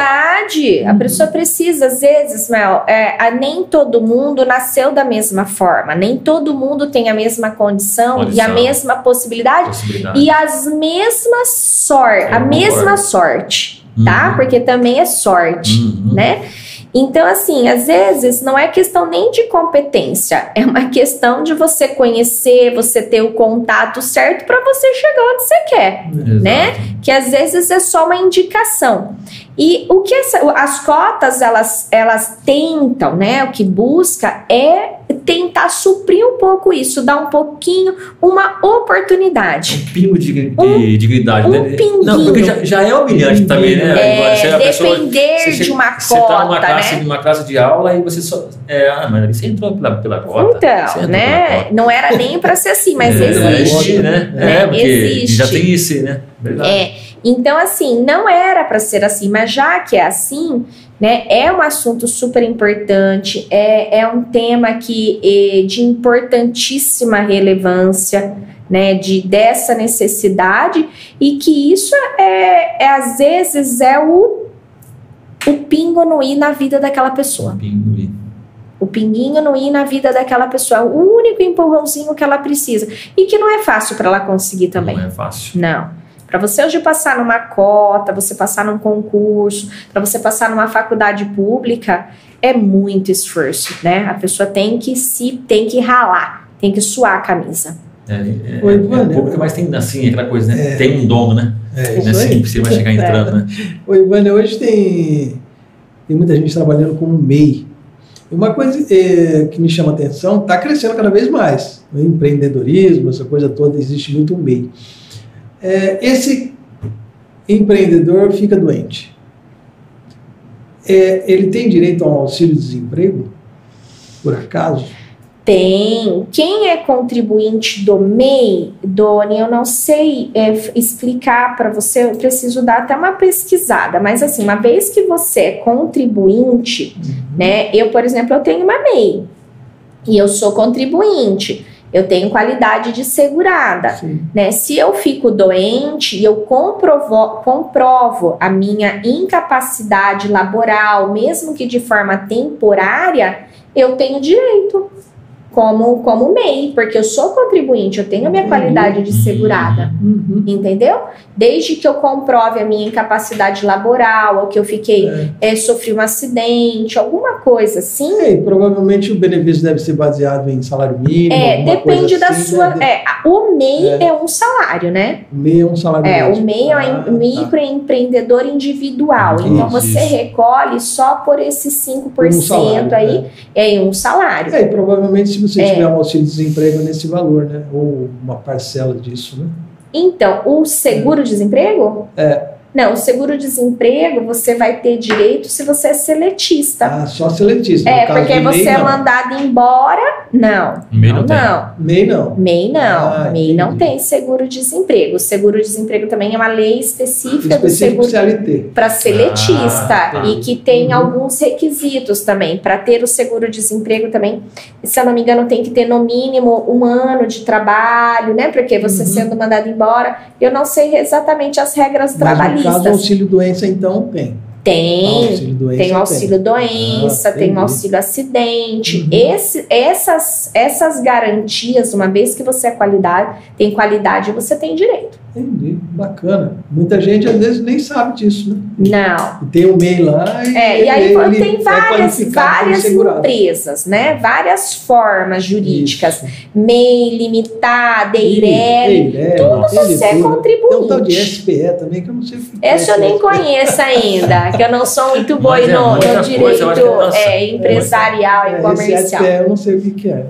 A pessoa precisa, às vezes, Mel, é, nem todo mundo nasceu da mesma forma, nem todo mundo tem a mesma condição, condição. e a mesma possibilidade, possibilidade, e as mesmas sorte, a mesma sorte, tá? Uhum. Porque também é sorte, uhum. né? Então, assim, às vezes não é questão nem de competência, é uma questão de você conhecer, você ter o contato certo para você chegar onde você quer, Exato. né? Que às vezes é só uma indicação. E o que essa, as cotas elas, elas tentam, né? O que busca é tentar suprir um pouco isso, dar um pouquinho, uma oportunidade. Um pingo de, de um, dignidade, um né? Pinguinho. Não, porque já, já é humilhante um também, né? É, Agora, depender pessoa, de uma cota. Você está numa classe, né? numa classe de aula e você só. É, ah, mas você entrou pela, pela cota. Então, né? Cota. Não era nem para ser assim, mas é, existe. Né? né? É, porque existe. já tem isso, né? Verdade. É. Então, assim, não era para ser assim, mas já que é assim, né, é um assunto super importante, é, é um tema que é de importantíssima relevância, né, de dessa necessidade e que isso é, é às vezes é o o pingo no i na vida daquela pessoa. O pingo i. O pinguinho no i na vida daquela pessoa, é o único empurrãozinho que ela precisa e que não é fácil para ela conseguir também. Não é fácil. Não. Para você hoje passar numa cota, você passar num concurso, para você passar numa faculdade pública, é muito esforço, né? A pessoa tem que se tem que ralar, tem que suar a camisa. É, é, Oi, é, é pública, mas tem assim, aquela coisa, né? É. Tem um dono, né? É, não é assim você vai chegar entrando, né? *laughs* Oi, Vânia, hoje tem, tem muita gente trabalhando como MEI. Uma coisa é, que me chama a atenção, está crescendo cada vez mais. O empreendedorismo, essa coisa toda, existe muito um MEI é, esse empreendedor fica doente. É, ele tem direito a um auxílio-desemprego, por acaso? Tem. Quem é contribuinte do MEI, Doni, eu não sei é, explicar para você, eu preciso dar até uma pesquisada, mas assim, uma vez que você é contribuinte, uhum. né? Eu, por exemplo, eu tenho uma MEI e eu sou contribuinte eu tenho qualidade de segurada, né? Se eu fico doente e eu comprovo, comprovo a minha incapacidade laboral, mesmo que de forma temporária, eu tenho direito. Como, como MEI, porque eu sou contribuinte, eu tenho a minha Entendi. qualidade de segurada. Uhum. Entendeu? Desde que eu comprove a minha incapacidade laboral, ou que eu fiquei, É. eh, sofri um acidente, alguma coisa assim. É, provavelmente o benefício deve ser baseado em salário mínimo. É, depende coisa da assim, sua. né? é, o MEI é. um salário, né? MEI é um salário É, o. MEI é Ah, um tá. microempreendedor individual. então Isso. você recolhe só por esses 5% Um salário, aí é. em um salário. É, e provavelmente se você É. tiver um auxílio-desemprego nesse valor, né? Ou uma parcela disso, né? Então, o seguro-desemprego? É. Não, o seguro-desemprego você vai ter direito se você é seletista. Ah, só seletista. é, porque você MEI, é não. mandado embora. Não. MEI não não, tem. não. MEI não. MEI não. Ah, MEI não entendi. tem seguro-desemprego. O seguro-desemprego também é uma lei específica do seguro para seletista Ah, tá. e que tem Uhum. alguns requisitos também. Para ter o seguro-desemprego também, se eu não me engano, tem que ter no mínimo um ano de trabalho, né? Porque você Uhum. sendo mandado embora, eu não sei exatamente as regras No caso, trabalhistas. o auxílio-doença, então, tem. Tem, tem auxílio doença, Ah, tem o entendi. auxílio acidente. Uhum. Esse, essas, essas garantias, uma vez que você é qualidade, tem qualidade, você tem direito. Entendi. Bacana. Muita gente, às vezes, nem sabe disso, né? Não. E tem o MEI lá e, É, e aí ele tem é várias, qualificado como várias segurado. empresas, né? Várias formas jurídicas. Isso. MEI, limitada, EIRELI. EIRELI, Tudo tem você é tudo. Tem um tal de contribuinte. SPE também, que eu não sei o que é. Essa eu nem SPE. conheço ainda, que eu não sou muito boa Mas é no, no coisa, direito nossa, é, empresarial É, e esse comercial. SPE eu não sei o que, que é.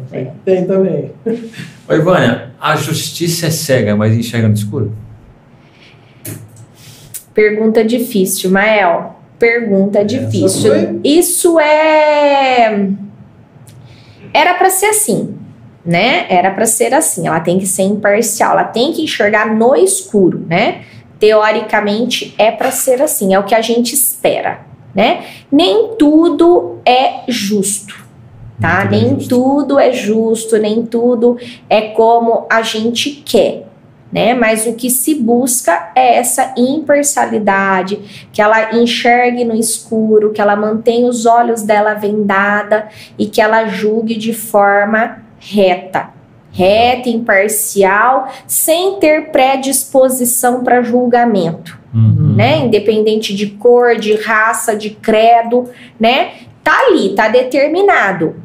Tem também. Ô, Ivânia, a justiça é cega, mas enxerga no escuro? Pergunta difícil, Mael. Pergunta difícil. Isso é. Era para ser assim, né? Era para ser assim. Ela tem que ser imparcial, ela tem que enxergar no escuro, né? Teoricamente é para ser assim, é o que a gente espera, né? Nem tudo é justo, tá? Muito Nem tudo é justo, nem tudo é como a gente quer, né? Mas o que se busca é essa imparcialidade, que ela enxergue no escuro, que ela mantenha os olhos dela vendada e que ela julgue de forma reta. Reta, imparcial, sem ter predisposição para julgamento Uhum. né? Independente de cor, de raça, de credo, né? Tá ali, tá determinado.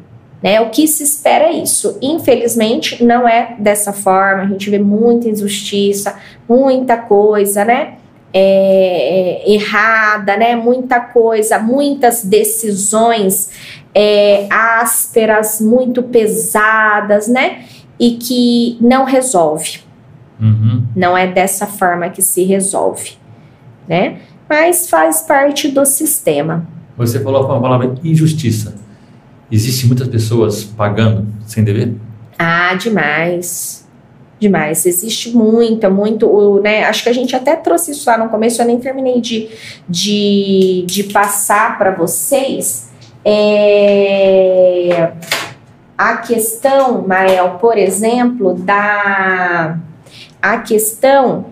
Né? O que se espera é isso. Infelizmente, não é dessa forma. A gente vê muita injustiça, muita coisa, né? É, é, errada, né? Muita coisa, muitas decisões é, ásperas, muito pesadas, né? E que não resolve. Uhum. Não é dessa forma que se resolve, né? Mas faz parte do sistema. Você falou a palavra injustiça. Existem muitas pessoas pagando sem dever? Ah, demais. Demais. Existe muita, muito, né? Acho que a gente até trouxe isso lá no começo, eu nem terminei de, de, de passar para vocês. É, a questão, Mael, por exemplo, da a questão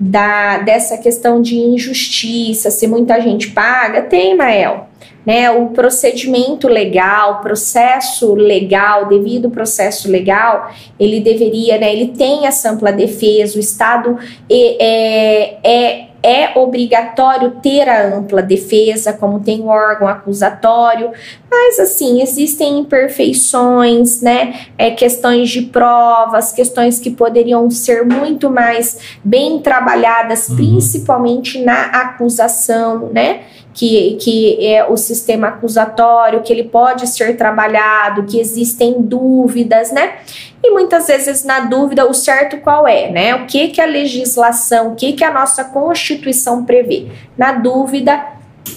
da dessa questão de injustiça, se muita gente paga, tem, Mael. Né, o procedimento legal, processo legal, devido processo legal, ele deveria, né, ele tem essa ampla defesa, o Estado é, é, é obrigatório ter a ampla defesa, como tem o órgão acusatório, mas assim, existem imperfeições, né, é, questões de provas, questões que poderiam ser muito mais bem trabalhadas, Uhum. principalmente na acusação, né, que, que é o sistema acusatório, que ele pode ser trabalhado, que existem dúvidas, né? E muitas vezes na dúvida o certo qual é, né? O que que a legislação, o que que a nossa Constituição prevê? Na dúvida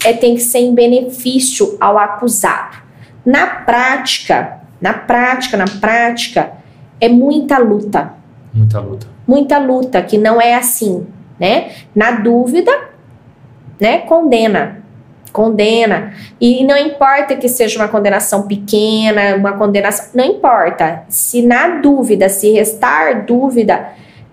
é tem que ser em benefício ao acusado. Na prática, na prática, na prática é muita luta, Muita luta. muita luta que não é assim, né? Na dúvida, né? Condena, condena. E não importa que seja uma condenação pequena, uma condenação, não importa. Se na dúvida, se restar dúvida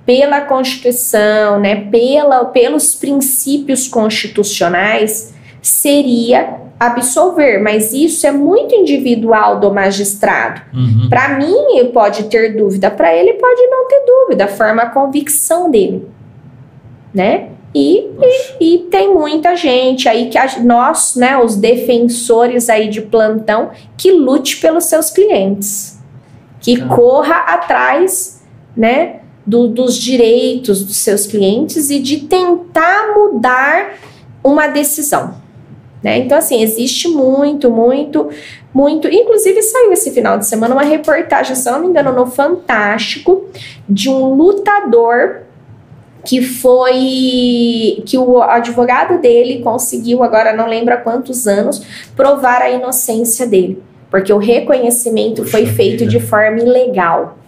pela Constituição, né? Pela, pelos princípios constitucionais, seria absolver, mas isso é muito individual do magistrado. Uhum. Para mim, pode ter dúvida, para ele pode não ter dúvida, forma a convicção dele, né? E, e, e, tem muita gente aí que a, nós, né, os defensores aí de plantão, que lute pelos seus clientes, que Ah. corra atrás, né, do, dos direitos dos seus clientes e de tentar mudar uma decisão. Né? Então, assim, existe muito, muito, muito. Inclusive, saiu esse final de semana uma reportagem, se eu não me engano, no Fantástico, de um lutador que foi. que o advogado dele conseguiu, agora não lembro há quantos anos, provar a inocência dele. Porque o reconhecimento foi Puxa feito vida. de forma ilegal.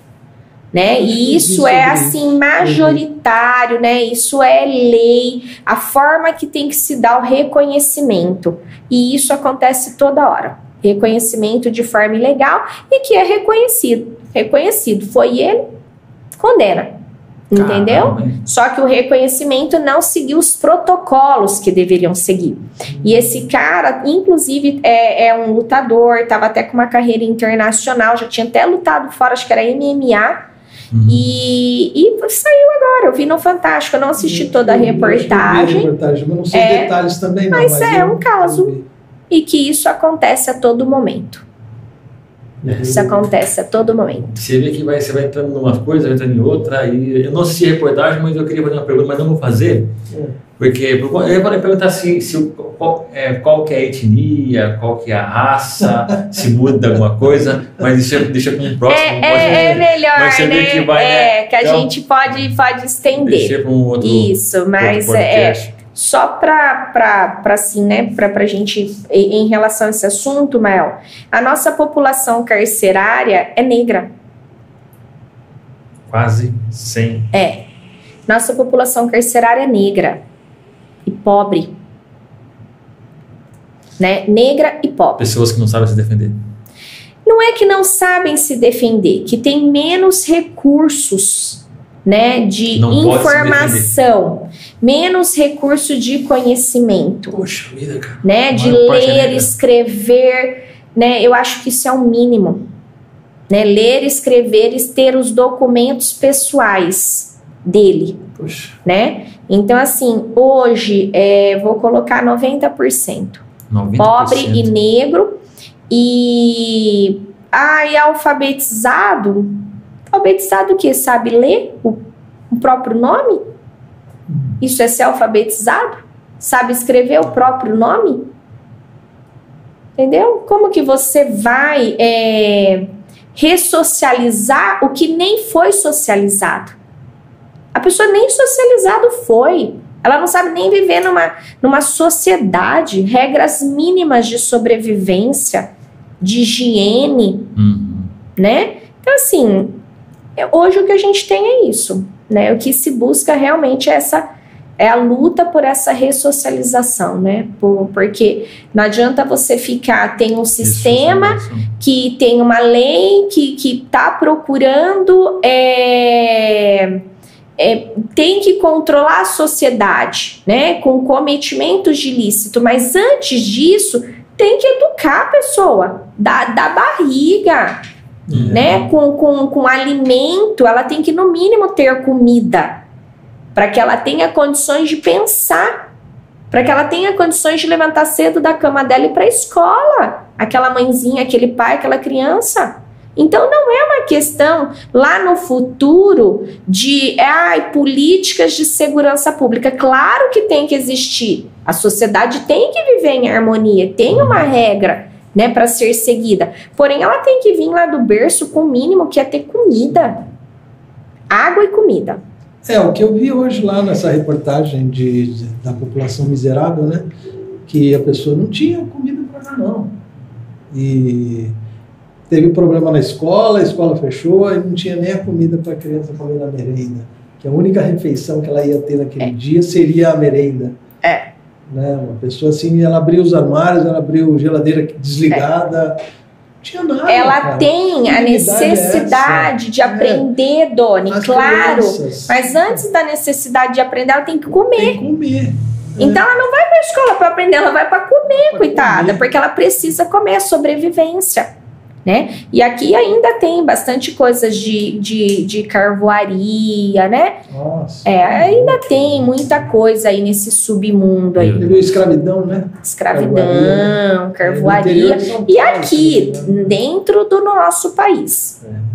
Né? E isso é isso. assim majoritário, né? Isso é lei, a forma que tem que se dar o reconhecimento. E isso acontece toda hora. Reconhecimento de forma ilegal e que é reconhecido. Reconhecido. Foi ele, condena. Entendeu? Caramba? Só que o reconhecimento não seguiu os protocolos que deveriam seguir. E esse cara, inclusive, é, é um lutador, estava até com uma carreira internacional, já tinha até lutado fora, acho que era MMA. Uhum. E, e saiu agora, eu vi no Fantástico, eu não assisti toda a eu reportagem. reportagem, mas não sei É, detalhes também, não. mas é eu- um caso. E que isso acontece a todo momento. Isso acontece a todo momento. Você vê que vai, você vai entrando numa coisa, vai entrando em outra, e eu não assisti a reportagem, mas eu queria fazer uma pergunta, mas não vou fazer, É. porque eu vou perguntar se, se qual, é, qual que é a etnia, qual que é a raça, *laughs* se muda alguma coisa, mas deixa, deixa para um próximo. É, é, é melhor, mas você vê né? que vai, né? É, que a Então, gente pode, pode estender. Deixa para um outro, Isso, mas outro é. Só para assim, né, para a gente, em relação a esse assunto, Mael, a nossa população carcerária é negra. Quase 100. É. Nossa população carcerária é negra e pobre. Né? Negra e pobre. Pessoas que não sabem se defender. Não é que não sabem se defender, que tem menos recursos, né, de Não informação, menos recurso de conhecimento. Poxa vida, cara. né? De ler, escrever, né? Eu acho que isso é o mínimo, né? Ler, escrever e ter os documentos pessoais dele, Poxa, né? Então, assim, hoje, é, vou colocar 90%. 90%. Pobre e negro e... Ah, e alfabetizado? Alfabetizado o quê? Sabe ler o, o próprio nome? Isso é ser alfabetizado? Sabe escrever o próprio nome? Entendeu? Como que você vai é, ressocializar o que nem foi socializado? A pessoa nem socializado foi. Ela não sabe nem viver numa, numa sociedade, regras mínimas de sobrevivência, de higiene, Uhum. né? Então, assim, hoje o que a gente tem é isso, né? O que se busca realmente é essa é a luta por essa ressocialização, né? Por- porque não adianta você ficar, tem um sistema que tem uma lei que está procurando é, é, tem que controlar a sociedade, né? Com cometimentos de ilícito, mas antes disso tem que educar a pessoa da, da barriga, Uhum. né? Com, com, com alimento, ela tem que no mínimo ter comida para que ela tenha condições de pensar, para que ela tenha condições de levantar cedo da cama dela e para a escola, aquela mãezinha, aquele pai, aquela criança. Então não é uma questão lá no futuro de ai, políticas de segurança pública. Claro que tem que existir. A sociedade tem que viver em harmonia, tem uma regra, né, para ser seguida. Porém, ela tem que vir lá do berço com o mínimo que é ter comida. Água e comida. É, o que eu vi hoje lá nessa reportagem de, de- da população miserável, né? Que a pessoa não tinha comida para dar, não. E teve problema na escola, a escola fechou e não tinha nem a comida para a criança comer na merenda. Que a única refeição que ela ia ter naquele dia seria a merenda. É. Né? Uma pessoa assim, ela abriu os armários, ela abriu geladeira desligada. Não tinha nada. ela cara. tem a é necessidade de É. aprender, Doni, As claro. crianças Mas antes da necessidade de aprender, ela tem que comer. Tem que comer. Então ela não vai para a escola para aprender, ela vai para comer, Pra coitada, comer. porque ela precisa comer a sobrevivência. Né? E aqui ainda tem bastante coisas de, de, de carvoaria, né? Nossa. É, ainda tem muita coisa aí nesse submundo aí. Escravidão, né? Escravidão, carvoaria. interior de São E aqui, engano. dentro do nosso país. É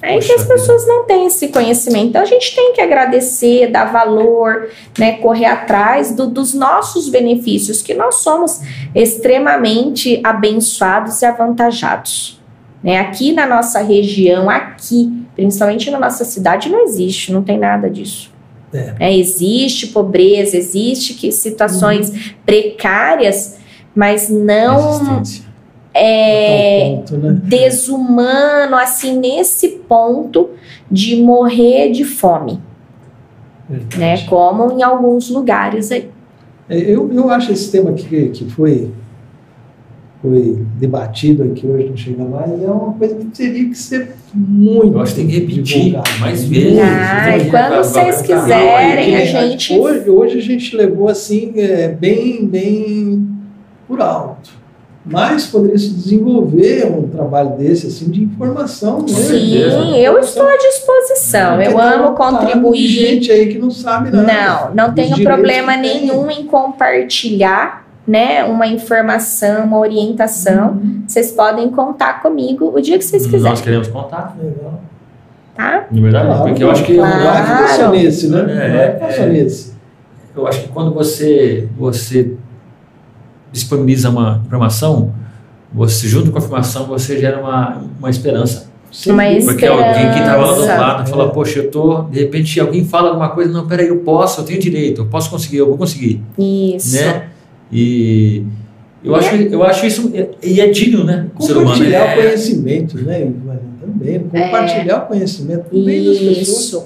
que Poxa as pessoas não têm esse conhecimento. Então a gente tem que agradecer, dar valor, né, correr atrás do- dos nossos benefícios, que nós somos extremamente abençoados e avantajados. Né? Aqui na nossa região, aqui, principalmente na nossa cidade, não existe, não tem nada disso. É. É, existe pobreza, existe que situações Uhum. precárias, mas não Resistência. É, ponto, né? desumano, assim, nesse ponto de morrer de fome, Verdade. né? Como em alguns lugares aí. É, Eu, eu acho esse tema que, que foi, foi debatido aqui hoje, não chega mais, é uma coisa que teria que ser muito. Eu acho que tem que repetir mais vezes. Ai, Muito. quando Vai- vocês vai- quiserem, vai- a gente- Hoje, hoje a gente levou assim, é, bem, bem por alto. Mas poderia se desenvolver um trabalho desse, assim, de informação mesmo. Sim, eu estou à disposição. Porque Eu tem amo contribuir. gente aí que não sabe nada. Não, não tenho problema que tem. nenhum em compartilhar, né, uma informação, uma orientação. Uhum. Vocês podem contar comigo o dia que vocês Nós quiserem, queremos contar, Legal. tá? de verdade, Claro, porque eu acho que claro. Não ficar só nesse, né? É, não é. nesse. eu acho que quando você você disponibiliza uma informação, você junto com a informação você gera uma, uma esperança. Sem Uma. Porque alguém que estava lá do lado fala, É. poxa, eu tô, de repente alguém fala alguma coisa, não, peraí, eu posso, eu tenho direito, eu posso conseguir, eu vou conseguir, Isso. né? E eu acho, eu acho isso, e é digno, né? ser humano. Compartilhar o É, conhecimento, né? Também. Compartilhar o conhecimento no meio das pessoas.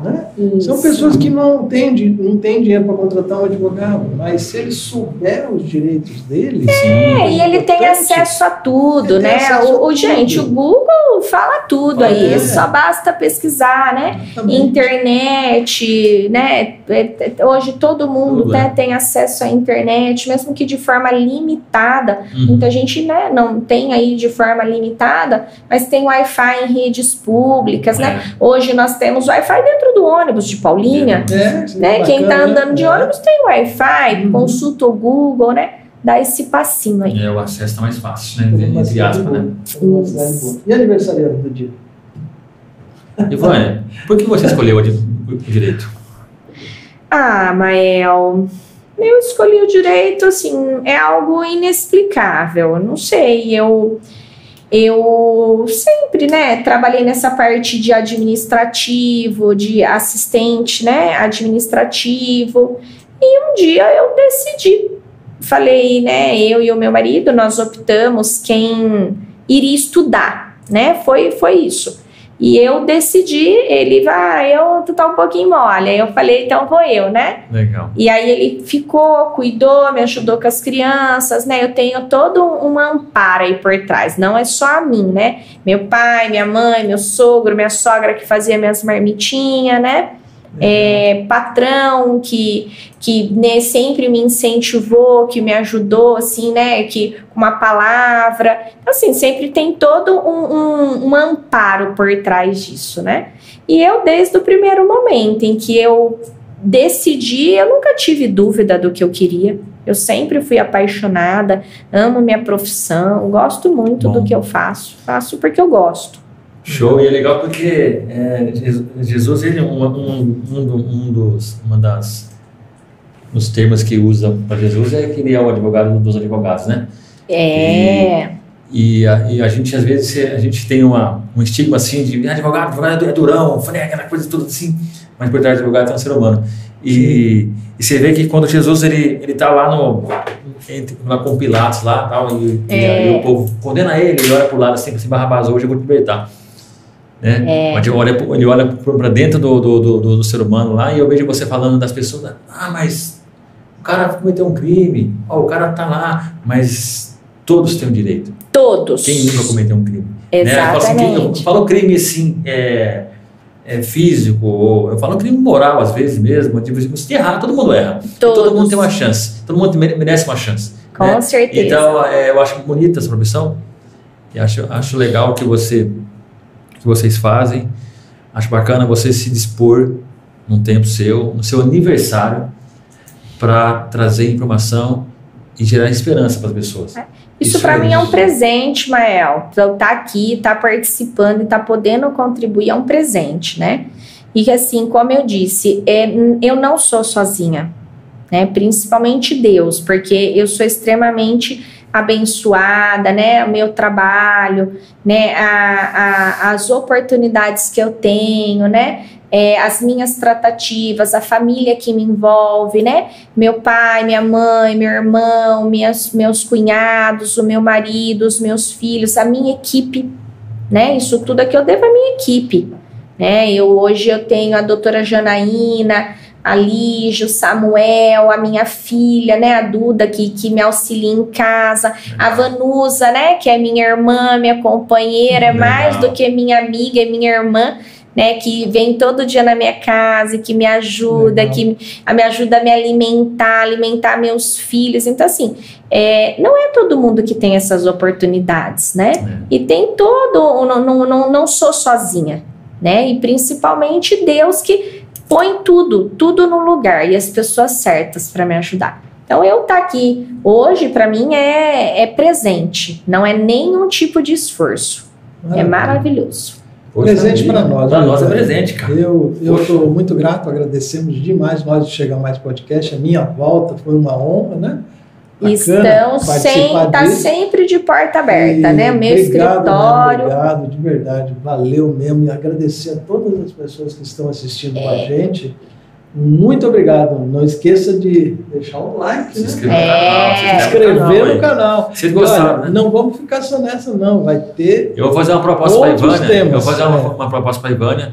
Né? São pessoas que não têm, não têm dinheiro para contratar um advogado, mas se eles souberem os direitos deles. sim. É, e ele tem acesso a tudo, Ele né? O, a gente, o tudo. Google fala tudo aí, É. só basta pesquisar, né? Internet, né? É, é, Hoje todo mundo Tudo, né, é. tem acesso à internet, mesmo que de forma limitada. Uhum. Muita gente né, não tem aí de forma limitada, mas tem Wi-Fi em redes públicas, né? É. Hoje nós temos Wi-Fi dentro do ônibus de Paulínia. É, Né? Quem tá bacana, andando de né? ônibus tem Wi-Fi, Uhum. consulta o Google, né? Dá esse passinho aí. É, o acesso está mais fácil, né? Entre aspas, né? E aniversariante do dia? Ivânia, por que você escolheu o di- o direito? Ah, Mael, eu escolhi o direito, assim, é algo inexplicável. Eu Não sei, eu eu sempre, né, trabalhei nessa parte de administrativo, de assistente, né, administrativo. E um dia eu decidi, falei, né, eu e o meu marido, nós optamos quem iria estudar, né? Foi foi isso. E eu decidi, ele vai, eu tu tá um pouquinho mole. Aí eu falei, então vou eu, né? Legal. E aí ele ficou, cuidou, me ajudou com as crianças, né? Eu tenho todo um amparo aí por trás, não é só a mim, né? Meu pai, minha mãe, meu sogro, minha sogra que fazia minhas marmitinhas, né? É, patrão que, que né, sempre me incentivou, que me ajudou, assim, né? Que uma palavra. Então, assim, sempre tem todo um, um, um amparo por trás disso, né? E eu, desde o primeiro momento em que eu decidi, eu nunca tive dúvida do que eu queria. Eu sempre fui apaixonada, amo minha profissão, gosto muito Bom. do que eu faço. Faço porque eu gosto. Show, e é legal porque é, Jesus- ele é um, um, um, do- dos, uma das, dos termos que usa para Jesus é que ele é o advogado dos advogados, né? É. E a, e a gente, às vezes, a gente tem uma, um estigma assim de "Ah, advogado, advogado é durão, falei, aquela coisa toda assim, mas por trás do advogado tem um ser humano. E, e você vê que quando Jesus ele ele tá lá no entre, lá com Pilatos lá tal e, e É. aí o povo condena ele, ele olha pro lado assim, assim Barrabás, hoje eu vou te libertar. Né? É. Onde olha, ele olha para dentro do, do, do, do- do ser humano lá e eu vejo você falando das pessoas, ah, mas o cara cometeu um crime, ó, o cara tá lá, mas todos têm o direito. Todos. Quem nunca cometeu um crime? Né? Eu falo assim, Exatamente. eu falo crime assim, é, é, físico, ou eu falo crime moral às vezes mesmo, tipo, se errar, todo mundo erra. Todos. Todo mundo tem uma chance, todo mundo mere- merece uma chance. Com né? certeza. Então, é, eu acho bonita essa profissão, e acho, acho legal que, você, vocês fazem, acho bacana você se dispor num tempo seu, no seu aniversário, para trazer informação e gerar esperança para as pessoas. Isso, Isso para é mim é um presente, Mael. Então, tá aqui, tá participando e tá podendo contribuir é um presente, né? E que, assim, como eu disse, é, eu não sou sozinha, né? Principalmente Deus, porque eu sou extremamente abençoada, né? O meu trabalho, né? A, a- as oportunidades que eu tenho, né? É, as minhas tratativas, a família que me envolve, né? Meu pai, minha mãe, meu irmão, minhas, meus cunhados, o meu marido, os meus filhos, a minha equipe, né? Isso tudo que eu devo à minha equipe, né? Eu hoje eu tenho a doutora Janaína, a Samuel, a minha filha, né, a Duda, que, que me auxilia em casa, a Vanusa, né, que é minha irmã, minha companheira, é mais Legal. do que minha amiga, é minha irmã, né, que vem todo dia na minha casa, que me ajuda, Legal. que a- me ajuda a me alimentar, alimentar meus filhos. Então, assim, é, não é todo mundo que tem essas oportunidades, né? E tem todo, não, não, não, não sou sozinha, né? E principalmente Deus que põe tudo, tudo no lugar e as pessoas certas para me ajudar. Então, eu estar aqui hoje, para mim, é, é presente, não é nenhum tipo de esforço. É maravilhoso. Poxa Presente para nós. Para né, nós é presente, cara. Eu estou muito grato, agradecemos demais nós de chegar mais podcast. A minha volta foi uma honra, né? Bacana Estão sem, tá disso. sempre de porta aberta, E né? Meu obrigado, escritório. Né? Obrigado, de verdade. Valeu mesmo. E agradecer a todas as pessoas que estão assistindo com a É. gente. Muito obrigado. Não esqueça de deixar o like, Se né? inscrever É. no canal, se Se inscreve inscrever no canal. Vocês E gostaram, olha, né? Não vamos ficar só nessa, não. Vai ter. Eu vou fazer uma proposta para Ivânia. temas, eu vou fazer uma, é. uma proposta para a Ivânia.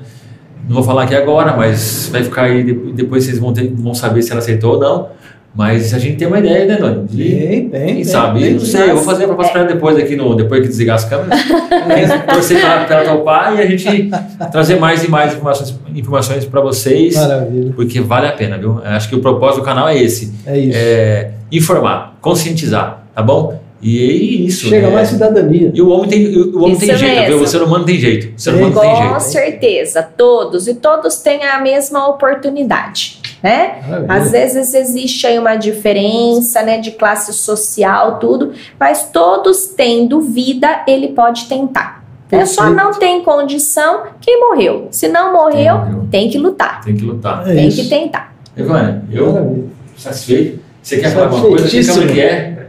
Não vou falar aqui agora, mas vai ficar aí. de- Depois vocês vão, ter, vão saber se ela aceitou ou não. Mas a gente tem uma ideia, né, Doni? De, Tem, tem. quem sabe? tem. não sei, eu vou fazer a proposta para ela depois, aqui no, depois que desligar as câmeras. *laughs* Torcer para ela topar e a gente trazer mais e mais informações, informações para vocês. Maravilha. Porque vale a pena, viu? Acho que o propósito do canal é esse. É isso. É informar, conscientizar, tá bom? E é isso. Chega né? mais cidadania. E o homem tem, o homem tem jeito, viu? O ser humano tem jeito. O ser humano tem Com jeito. certeza, todos. E todos têm a mesma oportunidade, né? Maravilha. Às vezes existe aí uma diferença, né, de classe social, tudo, mas todos tendo vida, ele pode tentar. É só não tem condição quem morreu. Se não morreu, morreu. tem que lutar, Tem que lutar. É tem isso. que tentar. Evânia, eu Maravilha. satisfeito. Você quer falar alguma coisa? Que câmera que é?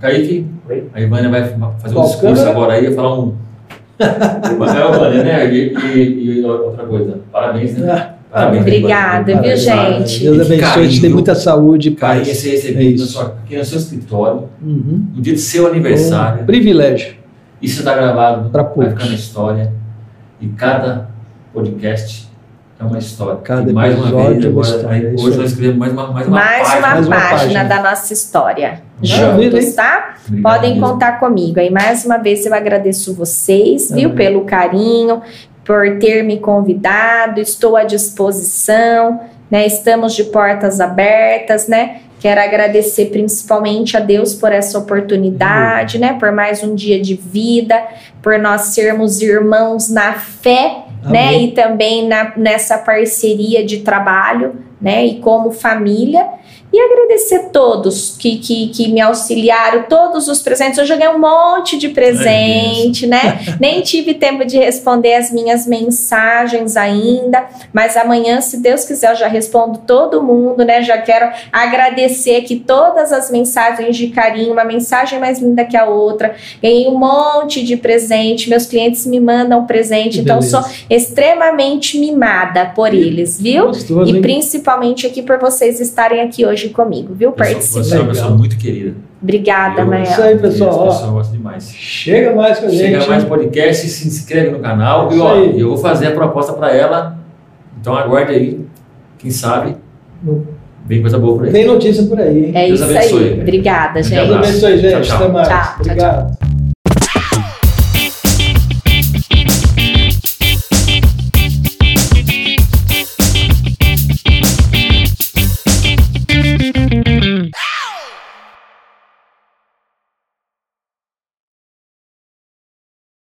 Kaique? A Ivânia vai fazer um Qual discurso câmera? agora aí, falar um. *laughs* Mas é Ivânia, né? E, e- e outra coisa. Parabéns, né? Ah, Parabéns. Obrigada, viu, gente? Deus abençoe, te dê viu? muita saúde e Carinho ser É recebido na isso. sua, aqui no seu escritório, Uhum. no dia do seu aniversário. Um privilégio. Isso está gravado, Pra vai poucos. ficar na história. E cada podcast é uma história. Cada e mais uma vez, é uma agora, história, aí, é hoje nós escrevemos mais uma, mais uma Mais página. uma, mais uma página, página. da nossa história. Maravilha, Juntos, hein? tá? Obrigado Podem mesmo. contar comigo. Aí mais uma vez eu agradeço vocês, viu, Amém. pelo carinho, por ter me convidado. Estou à disposição, né? Estamos de portas abertas, né? Quero agradecer principalmente a Deus por essa oportunidade, né? Por mais um dia de vida, por nós sermos irmãos na fé, né? Amém. E também na, nessa parceria de trabalho, né? E como família. E agradecer todos que, que, que me auxiliaram, todos os presentes. Eu joguei um monte de presente, né? Nem tive tempo de responder as minhas mensagens ainda, mas amanhã, se Deus quiser, eu já respondo todo mundo, né? Já quero agradecer aqui todas as mensagens de carinho, uma mensagem mais linda que a outra. Ganhei um monte de presente, meus clientes me mandam presente, Que então sou extremamente mimada por eles, viu? Gostoso, E hein? Principalmente aqui por vocês estarem aqui hoje comigo, viu? Participando. Você é uma pessoa muito querida. Obrigada, Eu- Mael. Isso aí, pessoal, gostam demais. Chega mais com a gente. Chega mais podcast, se inscreve no canal. E Isso ó, aí. eu vou fazer a proposta para ela. Então aguarde aí. Quem sabe vem coisa boa por aí. Tem notícia por aí, hein? É Deus isso abençoe. aí. Obrigada, gente. Deus abençoe, gente. Tchau, tchau. Até mais. Tchau, tchau, Obrigado.